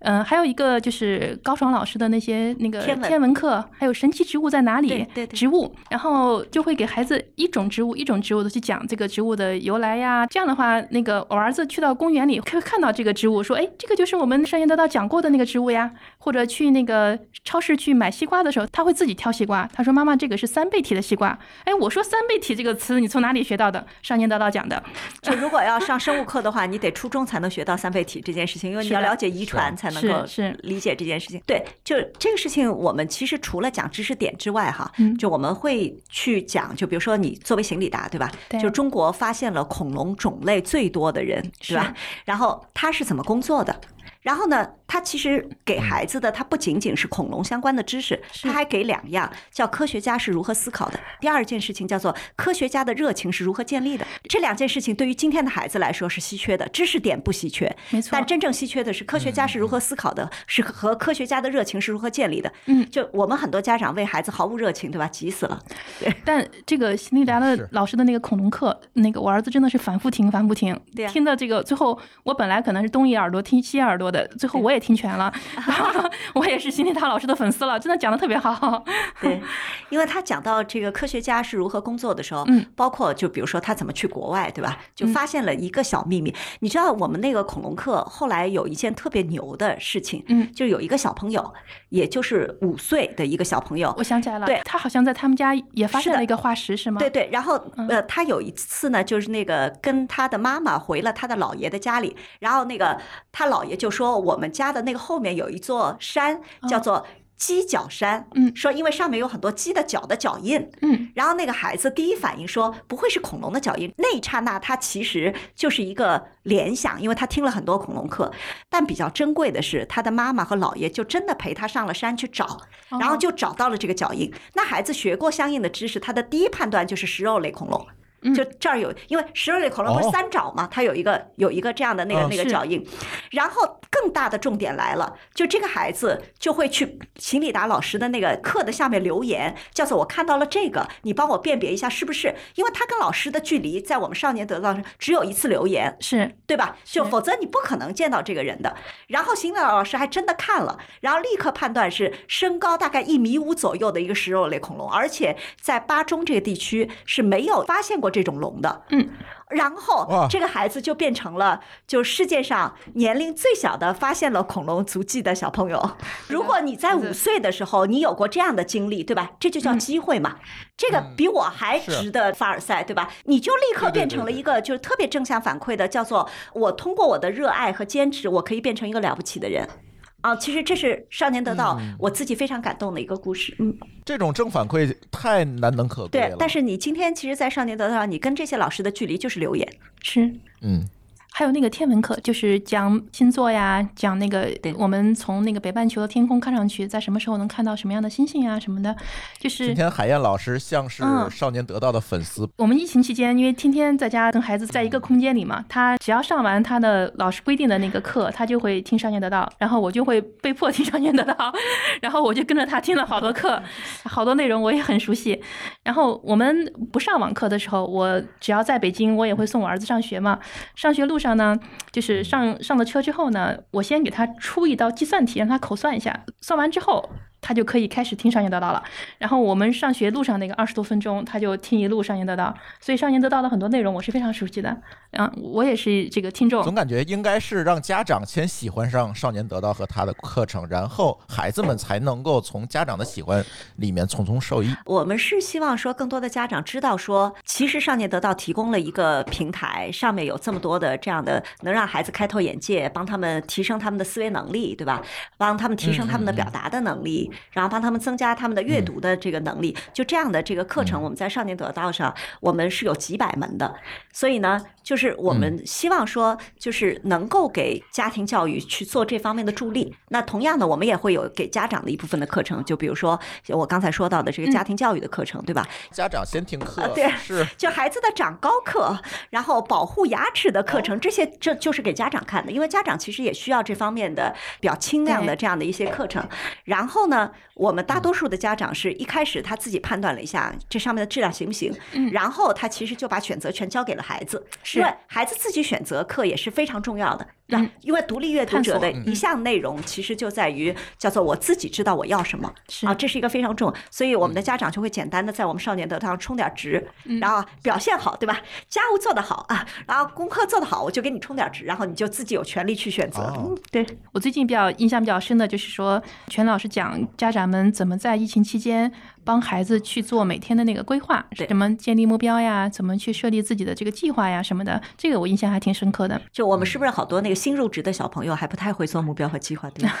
嗯、呃还有一个就是高爽老师的那些那个天文天文课，还有神奇植物在哪里？对对对植物，然后就会给孩子一种植物一种植物的去讲这个植物的由来呀。这样的话，那个我儿子去到公园里会看到这个植物，说：“哎，这个就是我们上言得到讲过的那个植物呀。”或者去那个超市去买西瓜的时候，他会自己挑西瓜。他说：“妈妈，这个是三倍体的西瓜。”哎，我说“三倍体”这个词你从哪里学到的？上言得到讲的。就如果要上生物课的话，你得初中才能学到三倍体这件事情，因为你要了解遗传才能够是是理解这件事情。对，就这个事情，我们其实除了讲知识点之外，哈嗯，就我们会去讲，就比如说你作为行李达，对吧？对就中国发现了恐龙种类最多的人，是吧？然后他是怎么工作的？然后呢，他其实给孩子的，他不仅仅是恐龙相关的知识，他还给两样，叫科学家是如何思考的。第二件事情叫做科学家的热情是如何建立的。这两件事情对于今天的孩子来说是稀缺的，知识点不稀缺，没错但真正稀缺的是科学家是如何思考的，是和科学家的热情是如何建立的。嗯，就我们很多家长为孩子毫无热情，对吧？急死了。但这个辛利达的老师的那个恐龙课，那个我儿子真的是反复听，反复听，对啊听的这个最后，我本来可能是东一耳朵听西耳朵的，最后我也也听全了，然 后我也是心理塔老师的粉丝了，真的讲的特别好。对，因为他讲到这个科学家是如何工作的时候，嗯，包括就比如说他怎么去国外，对吧？就发现了一个小秘密。你知道我们那个恐龙课后来有一件特别牛的事情，嗯，就有一个小朋友，也就是五岁的一个小朋友，我想起来了，对他好像在他们家也发现了一个化石，是吗？对对，然后嗯呃，他有一次呢，就是那个跟他的妈妈回了他的姥爷的家里，然后那个他姥爷就说，我们家的那个后面有一座山，叫做鸡脚山，嗯。说因为上面有很多鸡的脚的脚印，嗯，然后那个孩子第一反应说不会是恐龙的脚印，那一刹那他其实就是一个联想，因为他听了很多恐龙课，但比较珍贵的是他的妈妈和姥爷就真的陪他上了山去找，然后哦就找到了这个脚印。那孩子学过相应的知识，他的第一判断就是食肉类恐龙。嗯就这儿有，因为食肉类恐龙不是哦三爪嘛？它有一个有一个这样的那个那个脚印，然后更大的重点来了，就这个孩子就会去秦里达老师的那个课的下面留言，叫做我看到了这个，你帮我辨别一下是不是？因为他跟老师的距离在我们少年得到只有一次留言，是对吧？就否则你不可能见到这个人的。然后邢老师还真的看了，然后立刻判断是身高大概一米五左右的一个食肉类恐龙，而且在巴中这个地区是没有发现过这种龙的。嗯，然后这个孩子就变成了就世界上年龄最小的发现了恐龙足迹的小朋友。如果你在五岁的时候你有过这样的经历，对吧？这就叫嗯机会嘛。这个比我还值得凡尔赛，对吧？你就立刻变成了一个就是特别正向反馈的，叫做我通过我的热爱和坚持，我可以变成一个了不起的人。啊，其实这是少年得到嗯我自己非常感动的一个故事。嗯，这种正反馈太难能可贵了。，对但是你今天其实，在少年得到，你跟这些老师的距离就是留言。是。嗯，还有那个天文课，就是讲星座呀，讲那个我们从那个北半球的天空看上去，在什么时候能看到什么样的星星啊什么的，就是今天海燕老师像是嗯少年得到的粉丝，我们疫情期间，因为天天在家跟孩子在一个空间里嘛，他只要上完他的老师规定的那个课，他就会听少年得到，然后我就会被迫听少年得到，然后我就跟着他听了好多课，好多内容我也很熟悉。然后我们不上网课的时候，我只要在北京，我也会送我儿子上学嘛。上学路上呢，就是上上了车之后呢，我先给他出一道计算题，让他口算一下，算完之后。他就可以开始听少年得到了，然后我们上学路上那个二十多分钟，他就听一路少年得到，所以少年得到的很多内容我是非常熟悉的。嗯我也是这个听众，总感觉应该是让家长先喜欢上少年得到和他的课程，然后孩子们才能够从家长的喜欢里面从中受益。我们是希望说，更多的家长知道说，其实少年得到提供了一个平台，上面有这么多的这样的能让孩子开拓眼界，帮他们提升他们的思维能力，对吧？帮他们提升他们的表达的能力，然后帮他们增加他们的阅读的这个能力。就这样的这个课程，我们在少年得到上，我们是有几百门的。所以呢，就是我们希望说，就是能够给家庭教育去做这方面的助力。那同样的，我们也会有给家长的一部分的课程，就比如说我刚才说到的这个家庭教育的课程，对吧？家长先听课，啊对是就孩子的长高课，然后保护牙齿的课程，这些这就是给家长看的，因为家长其实也需要这方面的比较轻量的这样的一些课程。然后呢，我们大多数的家长是一开始他自己判断了一下这上面的质量行不行，嗯。然后他其实就把选择权交给了孩子，是。孩子自己选择课也是非常重要的。那嗯因为独立阅读者的嗯一项内容，其实就在于叫做我自己知道我要什么是啊，这是一个非常重要。所以我们的家长就会简单的在我们少年得上充点值，然后表现好，对吧？家务做得好啊，然后功课做得好，我就给你充点值，然后你就自己有权利去选择。对，我最近比较印象比较深的就是说，全老师讲家长们怎么在疫情期间帮孩子去做每天的那个规划，对怎么建立目标呀，怎么去设立自己的这个计划呀什么的，这个我印象还挺深刻的。就我们是不是好多那个新入职的小朋友还不太会做目标和计划，对吧？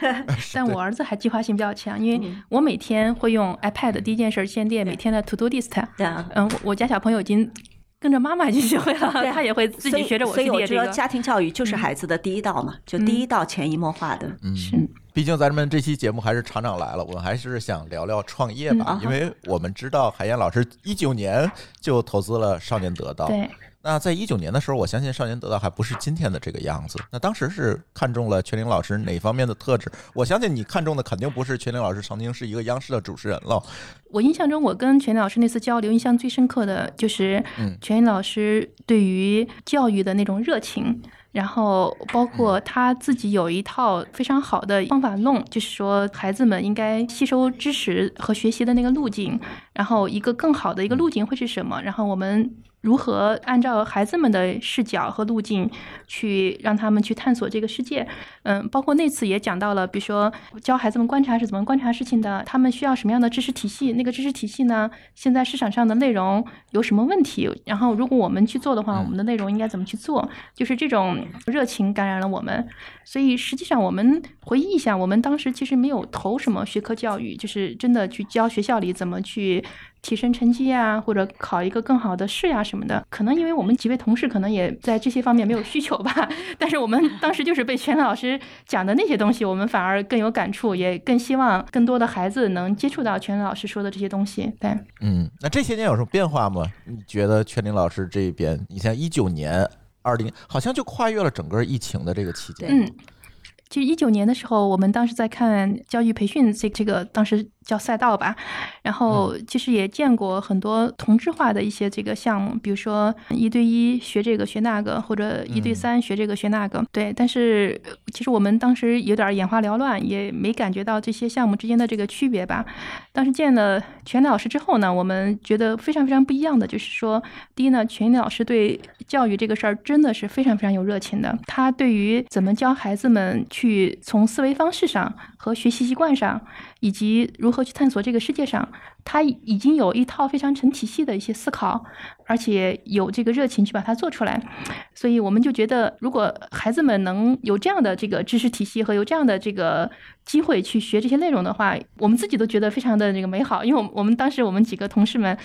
但我儿子还计划性比较强，因为我每天会用 iPad 第一件事儿先列每天的 To Do List。对啊。嗯，我家小朋友已经跟着妈妈已经学会了，对啊他也会自己学着我所以我去列这个。觉得家庭教育就是孩子的第一道嘛，就第一道潜移默化的。嗯是毕竟咱们这期节目还是厂长来了，我们还是想聊聊创业吧，嗯因为我们知道海燕老师一九年就投资了少年得道。对，那在一九年的时候，我相信少年得到还不是今天的这个样子。那当时是看中了全林老师哪方面的特质？我相信你看中的肯定不是全林老师曾经是一个央视的主持人了。我印象中，我跟全老师那次交流，印象最深刻的就是全林老师对于教育的那种热情。然后包括他自己有一套非常好的方法论，就是说孩子们应该吸收知识和学习的那个路径，然后一个更好的一个路径会是什么？然后我们。如何按照孩子们的视角和路径去让他们去探索这个世界？嗯，包括那次也讲到了，比如说教孩子们观察是怎么观察事情的，他们需要什么样的知识体系？那个知识体系呢？现在市场上的内容有什么问题？然后如果我们去做的话，我们的内容应该怎么去做？就是这种热情感染了我们。所以实际上，我们回忆一下，我们当时其实没有投什么学科教育，就是真的去教学校里怎么去。提升成绩呀，或者考一个更好的试呀什么的，可能因为我们几位同事可能也在这些方面没有需求吧。但是我们当时就是被全老师讲的那些东西，我们反而更有感触，也更希望更多的孩子能接触到全老师说的这些东西。对，嗯，那这些年有什么变化吗？你觉得全林老师这边，你像一九年、二零，好像就跨越了整个疫情的这个期间。嗯，其实一九年的时候，我们当时在看教育培训这这个当时。叫赛道吧，然后其实也见过很多同质化的一些这个项目，比如说一对一学这个学那个，或者一对三学这个学那个。对，但是其实我们当时有点眼花缭乱，也没感觉到这些项目之间的这个区别吧。当时见了全老师之后呢，我们觉得非常非常不一样的，就是说，第一呢，全老师对教育这个事儿真的是非常非常有热情的，他对于怎么教孩子们去从思维方式上和学习习惯上。以及如何去探索这个世界上，他已经有一套非常成体系的一些思考，而且有这个热情去把它做出来，所以我们就觉得，如果孩子们能有这样的这个知识体系和有这样的这个。机会去学这些内容的话，我们自己都觉得非常的这个美好，因为我我们当时我们几个同事们，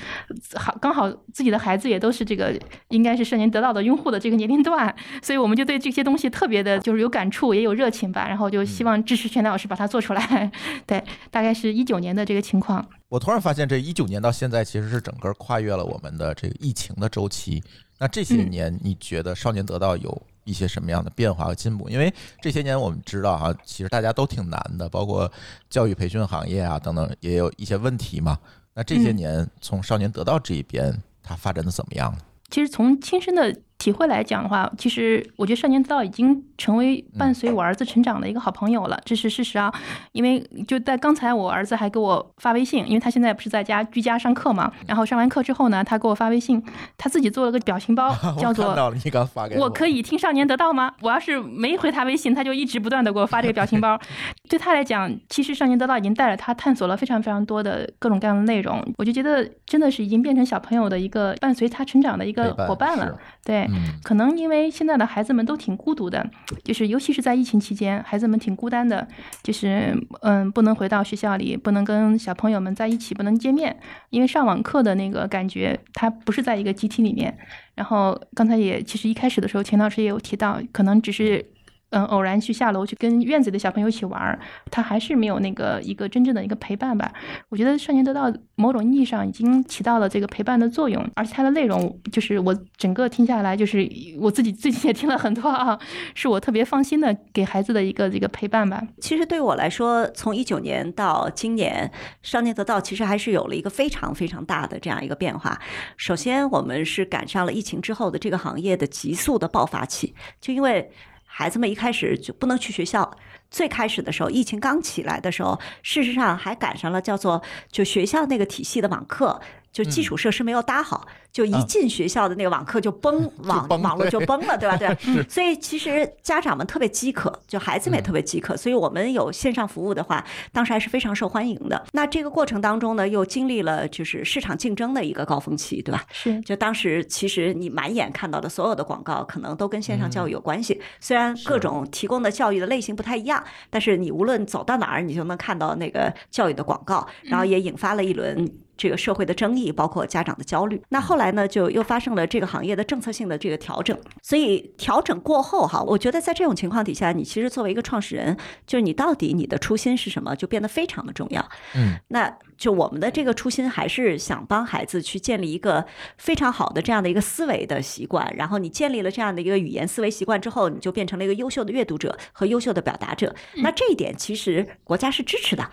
好刚好自己的孩子也都是这个应该是少年得到的用户的这个年龄段，所以我们就对这些东西特别的就是有感触，也有热情吧，然后就希望支持全老师把它做出来。对，大概是一九年的这个情况。我突然发现，这一九年到现在其实是整个跨越了我们的这个疫情的周期。那这些年，你觉得少年得到有？一些什么样的变化和进步？因为这些年我们知道哈，其实大家都挺难的，包括教育培训行业啊等等，也有一些问题嘛。那这些年从少年得到这一边，它发展的怎么样？其实从亲身的。体会来讲的话，其实我觉得少年得到已经成为伴随我儿子成长的一个好朋友了，这是事实啊。因为就在刚才，我儿子还给我发微信，因为他现在不是在家居家上课嘛。然后上完课之后呢，他给我发微信，他自己做了个表情包，叫做“你刚发给我，我可以听少年得到吗？”我要是没回他微信，他就一直不断的给我发这个表情包。对他来讲，其实少年得到已经带着他探索了非常非常多的各种各样的内容。我就觉得真的是已经变成小朋友的一个伴随他成长的一个伙伴了。对。可能因为现在的孩子们都挺孤独的，就是尤其是在疫情期间，孩子们挺孤单的，就是嗯，不能回到学校里，不能跟小朋友们在一起，不能见面，因为上网课的那个感觉，他不是在一个集体里面。然后刚才也其实一开始的时候，钱老师也有提到，可能只是。嗯，偶然去下楼去跟院子的小朋友一起玩儿，他还是没有那个一个真正的一个陪伴吧。我觉得少年得到某种意义上已经起到了这个陪伴的作用，而且它的内容就是我整个听下来，就是我自己最近也听了很多啊，是我特别放心的给孩子的一个这个陪伴吧。其实对我来说，从一九年到今年，少年得到其实还是有了一个非常非常大的这样一个变化。首先，我们是赶上了疫情之后的这个行业的急速的爆发期，就因为。孩子们一开始就不能去学校。最开始的时候，疫情刚起来的时候，事实上还赶上了叫做就学校那个体系的网课，就基础设施没有搭好。就一进学校的那个网课就崩，网网络就崩了，对吧？对，所以其实家长们特别饥渴，就孩子们也特别饥渴，所以我们有线上服务的话，当时还是非常受欢迎的。那这个过程当中呢，又经历了就是市场竞争的一个高峰期，对吧？是。就当时其实你满眼看到的所有的广告，可能都跟线上教育有关系。虽然各种提供的教育的类型不太一样，但是你无论走到哪儿，你就能看到那个教育的广告，然后也引发了一轮。这个社会的争议，包括家长的焦虑。那后来呢，就又发生了这个行业的政策性的这个调整。所以调整过后，哈，我觉得在这种情况底下，你其实作为一个创始人，就是你到底你的初心是什么，就变得非常的重要。嗯，那就我们的这个初心还是想帮孩子去建立一个非常好的这样的一个思维的习惯。然后你建立了这样的一个语言思维习惯之后，你就变成了一个优秀的阅读者和优秀的表达者。那这一点其实国家是支持的。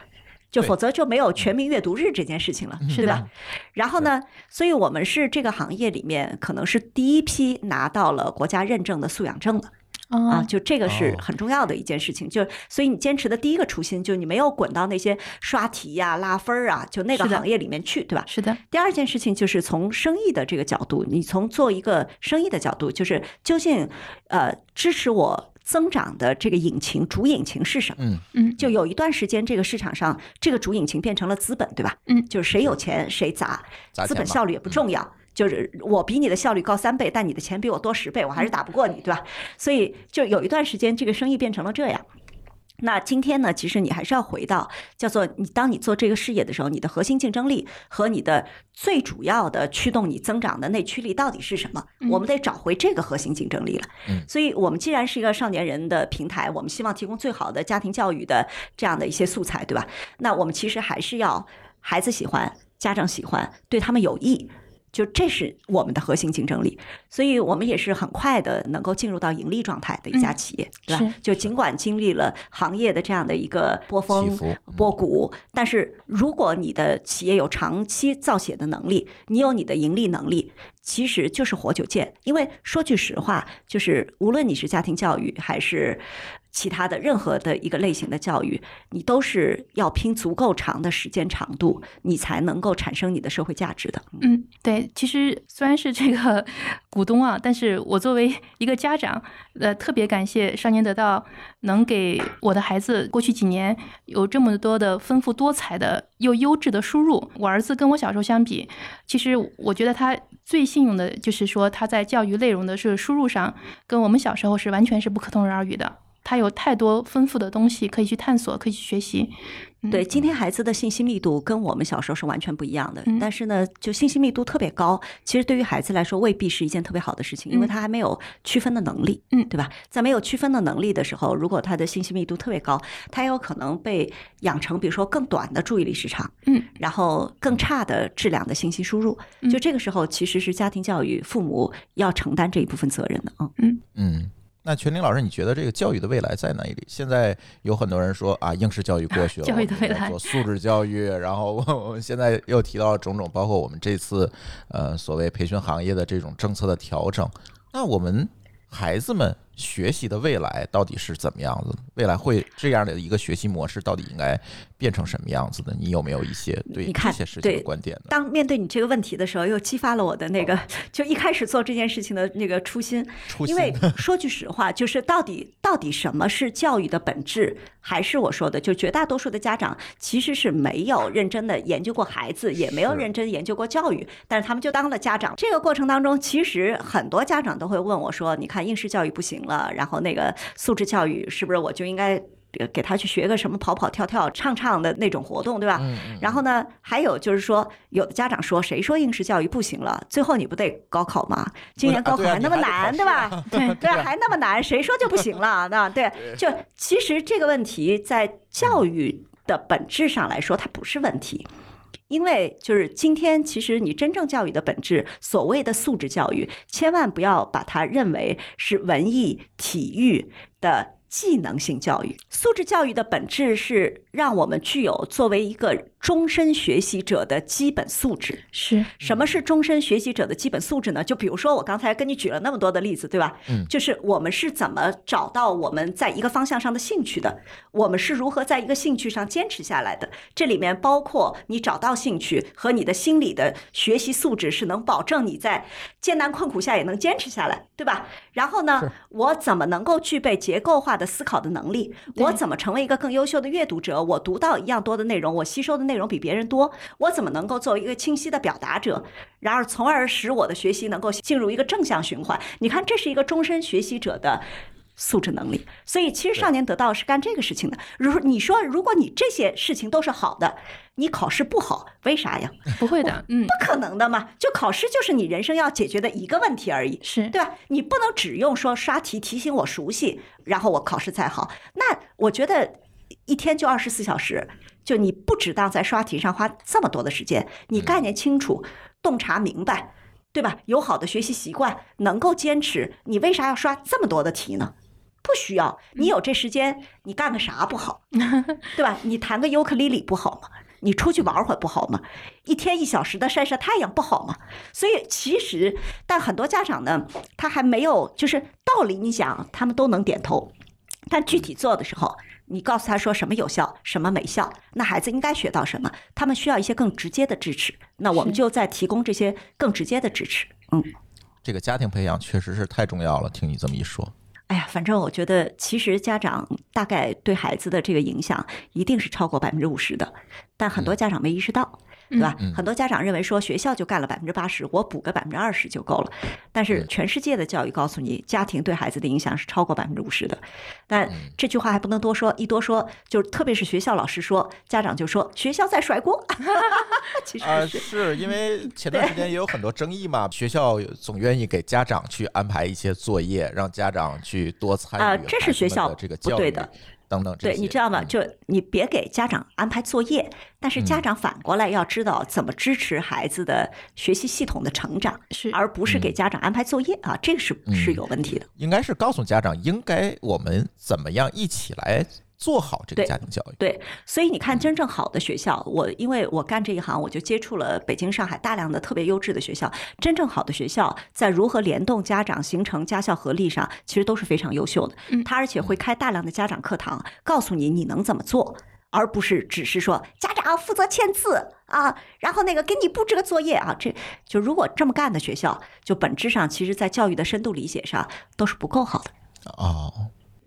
就否则就没有全民阅读日这件事情了，是吧？然后呢，所以我们是这个行业里面可能是第一批拿到了国家认证的素养证的。啊，啊，就这个是哦很重要的一件事情。就所以你坚持的第一个初心，就你没有滚到那些刷题呀、拉分儿啊，就那个行业里面去，对吧？是的，第二件事情就是从生意的这个角度，你从做一个生意的角度，就是究竟呃支持我增长的这个引擎主引擎是什么？嗯嗯，就有一段时间，这个市场上这个主引擎变成了资本，对吧？嗯就是谁有钱谁砸，资本效率也不重要。就是我比你的效率高三倍，但你的钱比我多十倍，我还是打不过你，对吧？所以就有一段时间，这个生意变成了这样。那今天呢，其实你还是要回到叫做你，当你做这个事业的时候，你的核心竞争力和你的最主要的驱动你增长的内驱力到底是什么？嗯我们得找回这个核心竞争力了。嗯所以我们既然是一个少年人的平台，我们希望提供最好的家庭教育的这样的一些素材，对吧？那我们其实还是要孩子喜欢，家长喜欢，对他们有益。就这是我们的核心竞争力，所以我们也是很快的能够进入到盈利状态的一家嗯企业，对吧？就尽管经历了行业的这样的一个波起峰波谷，但是如果你的企业有长期造血的能力，你有你的盈利能力，其实就是活久见。因为说句实话，就是无论你是家庭教育还是其他的任何的一个类型的教育，你都是要拼足够长的时间长度，你才能够产生你的社会价值的。嗯，对，其实虽然是这个 股东啊，但是我作为一个家长，呃，特别感谢少年得到能给我的孩子过去几年有这么多的丰富多彩的又优质的输入。我儿子跟我小时候相比，其实我觉得他最幸运的就是说他在教育内容的是输入上，跟我们小时候是完全是不可同日而语的。他有太多丰富的东西可以去探索，可以去学习。嗯对，今天孩子的信息密度跟我们小时候是完全不一样的。嗯但是呢，就信息密度特别高，其实对于孩子来说未必是一件特别好的事情，因为嗯他还没有区分的能力，嗯对吧？在没有区分的能力的时候，如果他的信息密度特别高，他有可能被养成，比如说更短的注意力时长，嗯，然后更差的质量的信息输入。嗯就这个时候，其实是家庭教育父母要承担这一部分责任的啊。嗯嗯。那全林老师，你觉得这个教育的未来在哪里？现在有很多人说啊，应试教育过去了，教育的我们应该未来做素质教育。然后我我们现在又提到了种种，包括我们这次呃所谓培训行业的这种政策的调整。那我们孩子们学习的未来到底是怎么样子？未来会这样的一个学习模式到底应该变成什么样子的？你有没有一些对看些事情的观点呢？当面对你这个问题的时候，又激发了我的那个，就一开始做这件事情的那个初心。初心因为 说句实话，就是到底到底什么是教育的本质？还是我说的，就绝大多数的家长其实是没有认真的研究过孩子，也没有认真研究过教育，但是他们就当了家长。这个过程当中，其实很多家长都会问我说：“你看应试教育不行了，然后那个素质教育是不是我就应该？”呃给他去学个什么跑跑跳跳、唱唱的那种活动，对吧？然后呢，还有就是说，有的家长说，谁说应试教育不行了？最后你不得高考吗？今年高考还那么难，对吧？对对，还那么难，谁说就不行了？那对，就其实这个问题在教育的本质上来说，它不是问题。因为就是今天，其实你真正教育的本质，所谓的素质教育，千万不要把它认为是文艺、体育的技能性教育。素质教育的本质是让我们具有作为一个终身学习者的基本素质。是什么是终身学习者的基本素质呢？就比如说我刚才跟你举了那么多的例子，对吧？嗯就是我们是怎么找到我们在一个方向上的兴趣的，我们是如何在一个兴趣上坚持下来的。这里面包括你找到兴趣和你的心理的学习素质是能保证你在艰难困苦下也能坚持下来，对吧？然后呢，我怎么能够具备结构化的思考的能力？我怎么成为一个更优秀的阅读者？我读到一样多的内容，我吸收的内容比别人多，我怎么能够作为一个清晰的表达者？然而，从而使我的学习能够进入一个正向循环。你看，这是一个终身学习者的。素质能力，所以其实少年得道是干这个事情的。如你说，如果你这些事情都是好的，你考试不好，为啥呀？不会的，嗯，不可能的嘛！就考试就是你人生要解决的一个问题而已。是对吧？你不能只用说刷题提醒我熟悉，然后我考试才好。那我觉得一天就二十四小时，就你不值当在刷题上花这么多的时间，你概念清楚，洞察明白，对吧？有好的学习习惯，能够坚持，你为啥要刷这么多的题呢？不需要，你有这时间，你干个啥不好，对吧？你弹个尤克里里不好吗？你出去玩会儿不好吗？一天一小时的晒晒太阳不好吗？所以其实，但很多家长呢，他还没有就是道理，你讲他们都能点头，但具体做的时候，你告诉他说什么有效，什么没效，那孩子应该学到什么，他们需要一些更直接的支持，那我们就在提供这些更直接的支持。嗯，这个家庭培养确实是太重要了。听你这么一说，哎呀，反正我觉得，其实家长大概对孩子的这个影响一定是超过百分之五十的，但很多家长没意识到，对吧？嗯很多家长认为说学校就干了百分之八十，我补个百分之二十就够了。但是全世界的教育告诉你，家庭对孩子的影响是超过百分之五十的。但嗯这句话还不能多说，一多说就特别是学校老师说，家长就说学校在甩锅。其实是。是因为前段时间也有很多争议嘛，学校总愿意给家长去安排一些作业，让家长去多参与啊这是学校的这个教育不对的等等这对，你知道吗？嗯就你别给家长安排作业，但是家嗯长反过来要知道怎么支持孩子的学习系统的成长，是而不是给嗯家长安排作业啊，这个是是有问题的。应该是告诉家长，应该我们怎么样一起来做好这个家庭教育。对，所以你嗯看，真正好的学校，我因为我干这一行，我就接触了北京、上海大量的特别优质的学校。真正好的学校，在如何联动家长、形成家校合力上，其实都是非常优秀的。嗯他而且会开大量的家长课堂，告诉你你能怎么做。而不是只是说家长负责签字啊，然后那个给你布置个作业啊，这就如果这么干的学校，就本质上其实在教育的深度理解上都是不够好的。哦，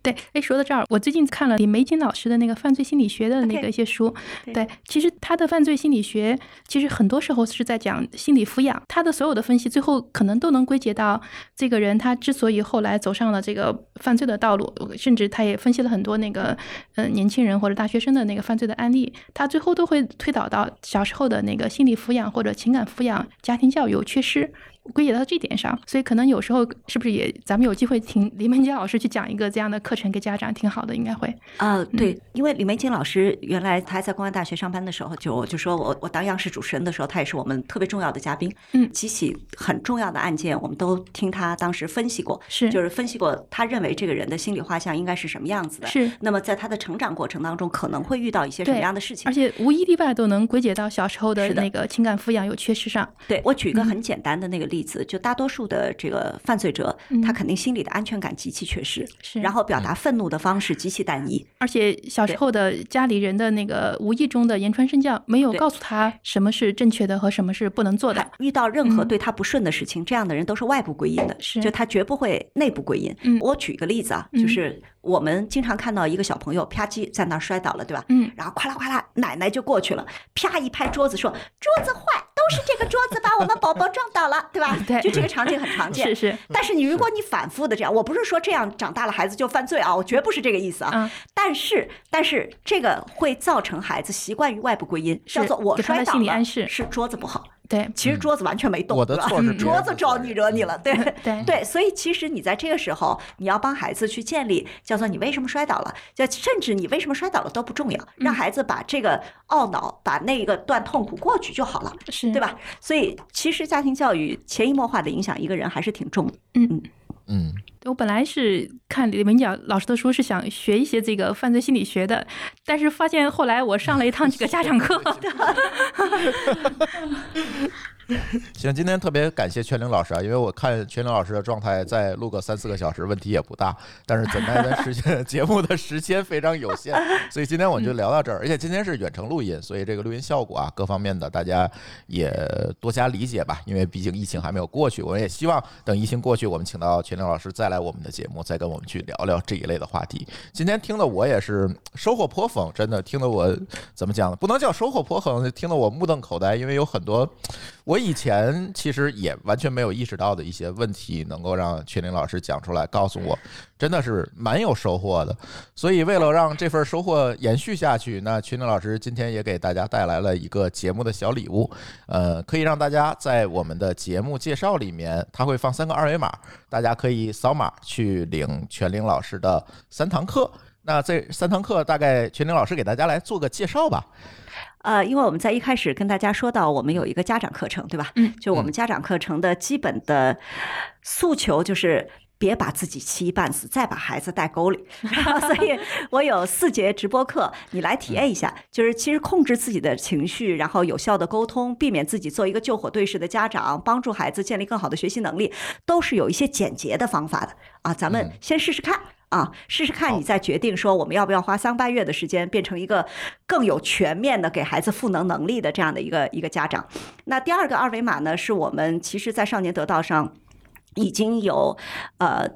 对，哎，说到这儿，我最近看了李玫瑾老师的那个犯罪心理学的那个一些书。对对，其实他的犯罪心理学，其实很多时候是在讲心理抚养。他的所有的分析，最后可能都能归结到这个人他之所以后来走上了这个犯罪的道路，甚至他也分析了很多那个呃年轻人或者大学生的那个犯罪的案例，他最后都会推导到小时候的那个心理抚养或者情感抚养、家庭教育有缺失。归结到这点上，所以可能有时候是不是也咱们有机会请李玫瑾老师去讲一个这样的课程给家长，挺好的，应该会。啊，对，因为李玫瑾老师原来他还在公安大学上班的时候，就我就说我我当央视主持人的时候，他也是我们特别重要的嘉宾。嗯几起很重要的案件，我们都听他当时分析过，是就是分析过他认为这个人的心理画像应该是什么样子的。是那么在他的成长过程当中，可能会遇到一些什么样的事情而？且无一例外都能归结到小时候的那个情感抚养有缺失上。对我举一个嗯很简单的那个例子，就大多数的这个犯罪者，他肯定心里的安全感极其缺失，嗯是。然后表达愤怒的方式极其单一。而且小时候的家里人的那个无意中的言传身教，没有告诉他什么是正确的和什么是不能做的。遇到任何嗯。对他不顺的事情，这样的人都是外部归因的，是。就他绝不会内部归因。嗯。我举一个例子啊，嗯。就是我们经常看到一个小朋友啪叽在那儿摔倒了，对吧？嗯，然后哗啦哗啦，奶奶就过去了，啪一拍桌子说：“桌子坏，都是这个桌子把我们宝宝撞倒了，对 吧？” 对就这个场景很常见。是是，但是你如果你反复的这样，我不是说这样长大了孩子就犯罪啊，我绝不是这个意思啊。嗯但是但是这个会造成孩子习惯于外部归因，叫做我摔倒了是桌子不好。对其实桌子完全没动，我的错是桌子招你惹你了，对 对对，所以其实你在这个时候，你要帮孩子去建立叫做你为什么摔倒了，就甚至你为什么摔倒了都不重要，嗯让孩子把这个懊恼、把那个段痛苦过去就好了，是，对？吧？所以其实家庭教育潜移默化的影响一个人还是挺重的。嗯。嗯，我本来是看李文角老师的书，是想学一些这个犯罪心理学的，但是发现后来我上了一趟这个家长课，行，今天特别感谢全玲老师啊，因为我看全玲老师的状态，再录个三四个小时问题也不大，但是怎奈的时间 节目的时间非常有限，所以今天我就聊到这儿。而且今天是远程录音，所以这个录音效果啊，各方面的大家也多加理解吧，因为毕竟疫情还没有过去，我们也希望等疫情过去，我们请到全玲老师再来我们的节目，再跟我们去聊聊这一类的话题。今天听的我也是收获颇丰，真的听得我怎么讲呢？不能叫收获颇丰，听得我目瞪口呆，因为有很多我以前其实也完全没有意识到的一些问题，能够让全林老师讲出来，告诉我，真的是蛮有收获的。所以为了让这份收获延续下去，那群林老师今天也给大家带来了一个节目的小礼物，呃，可以让大家在我们的节目介绍里面，他会放三个二维码，大家可以扫码去领全林老师的三堂课。那这三堂课，大概全林老师给大家来做个介绍吧。呃，因为我们在一开始跟大家说到，我们有一个家长课程，对吧？嗯，就我们家长课程的基本的诉求就是。别把自己气半死，再把孩子带沟里。所以我有四节直播课，你来体验一下，就是其实控制自己的情绪，然后有效的沟通，避免自己做一个救火队式的家长，帮助孩子建立更好的学习能力，都是有一些简洁的方法的啊。咱们先试试看。啊，试试看，你再决定说我们要不要花三半月的时间，变成一个更有全面的给孩子赋能能力的这样的一个一个家长。那第二个二维码呢，是我们其实在少年得道上已经有呃。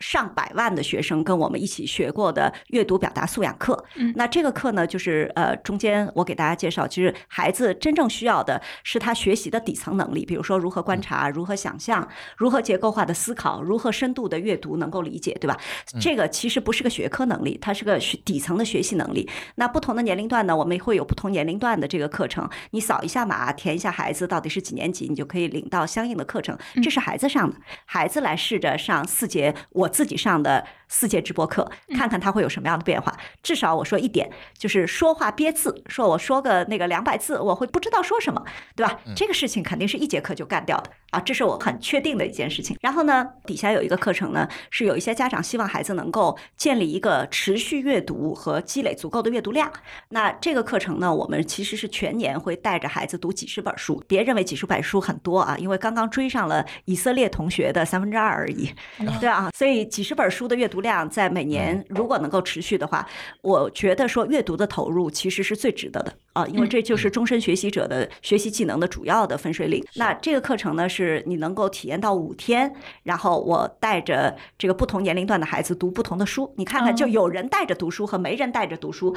上百万的学生跟我们一起学过的阅读表达素养课，那这个课呢，就是呃，中间我给大家介绍，其实孩子真正需要的是他学习的底层能力，比如说如何观察、如何想象、如何结构化的思考、如何深度的阅读能够理解，对吧？这个其实不是个学科能力，它是个学底层的学习能力。那不同的年龄段呢，我们会有不同年龄段的这个课程，你扫一下码，填一下孩子到底是几年级，你就可以领到相应的课程。这是孩子上的，孩子来试着上四节我。自己上的四节直播课，看看他会有什么样的变化。至少我说一点，就是说话憋字，说我说个那个两百字，我会不知道说什么，对吧？这个事情肯定是一节课就干掉的啊，这是我很确定的一件事情。然后呢，底下有一个课程呢，是有一些家长希望孩子能够建立一个持续阅读和积累足够的阅读量。那这个课程呢，我们其实是全年会带着孩子读几十本书，别认为几十本书很多啊，因为刚刚追上了以色列同学的三分之二而已，对啊，所以。几十本书的阅读量，在每年如果能够持续的话，我觉得说阅读的投入其实是最值得的啊，因为这就是终身学习者的学习技能的主要的分水岭。那这个课程呢，是你能够体验到五天，然后我带着这个不同年龄段的孩子读不同的书，你看看，就有人带着读书和没人带着读书。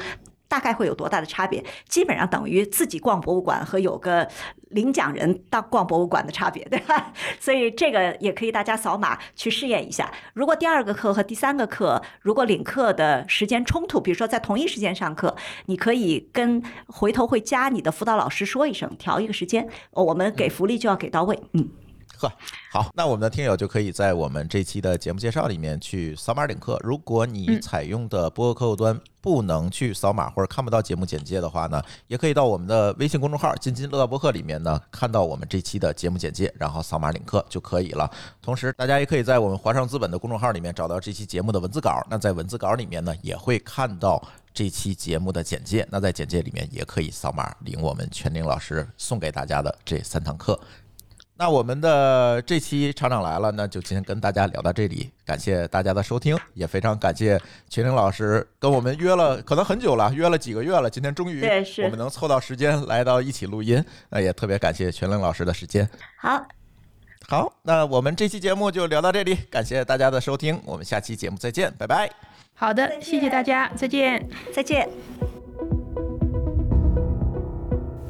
大概会有多大的差别？基本上等于自己逛博物馆和有个领奖人到逛博物馆的差别，对吧？所以这个也可以大家扫码去试验一下。如果第二个课和第三个课如果领课的时间冲突，比如说在同一时间上课，你可以跟回头会加你的辅导老师说一声，调一个时间，我们给福利就要给到位。嗯。呵，好，那我们的听友就可以在我们这期的节目介绍里面去扫码领课。如果你采用的播客客户端不能去扫码或者看不到节目简介的话呢，也可以到我们的微信公众号“津津乐道播客”里面呢看到我们这期的节目简介，然后扫码领课就可以了。同时，大家也可以在我们华尚资本的公众号里面找到这期节目的文字稿。那在文字稿里面呢，也会看到这期节目的简介。那在简介里面也可以扫码领我们全宁老师送给大家的这三堂课。那我们的这期厂长来了，那就今天跟大家聊到这里，感谢大家的收听，也非常感谢群玲老师跟我们约了，可能很久了，约了几个月了，今天终于我们能凑到时间来到一起录音，那也特别感谢群玲老师的时间。好，好，那我们这期节目就聊到这里，感谢大家的收听，我们下期节目再见，拜拜。好的，谢谢大家，再见，再见。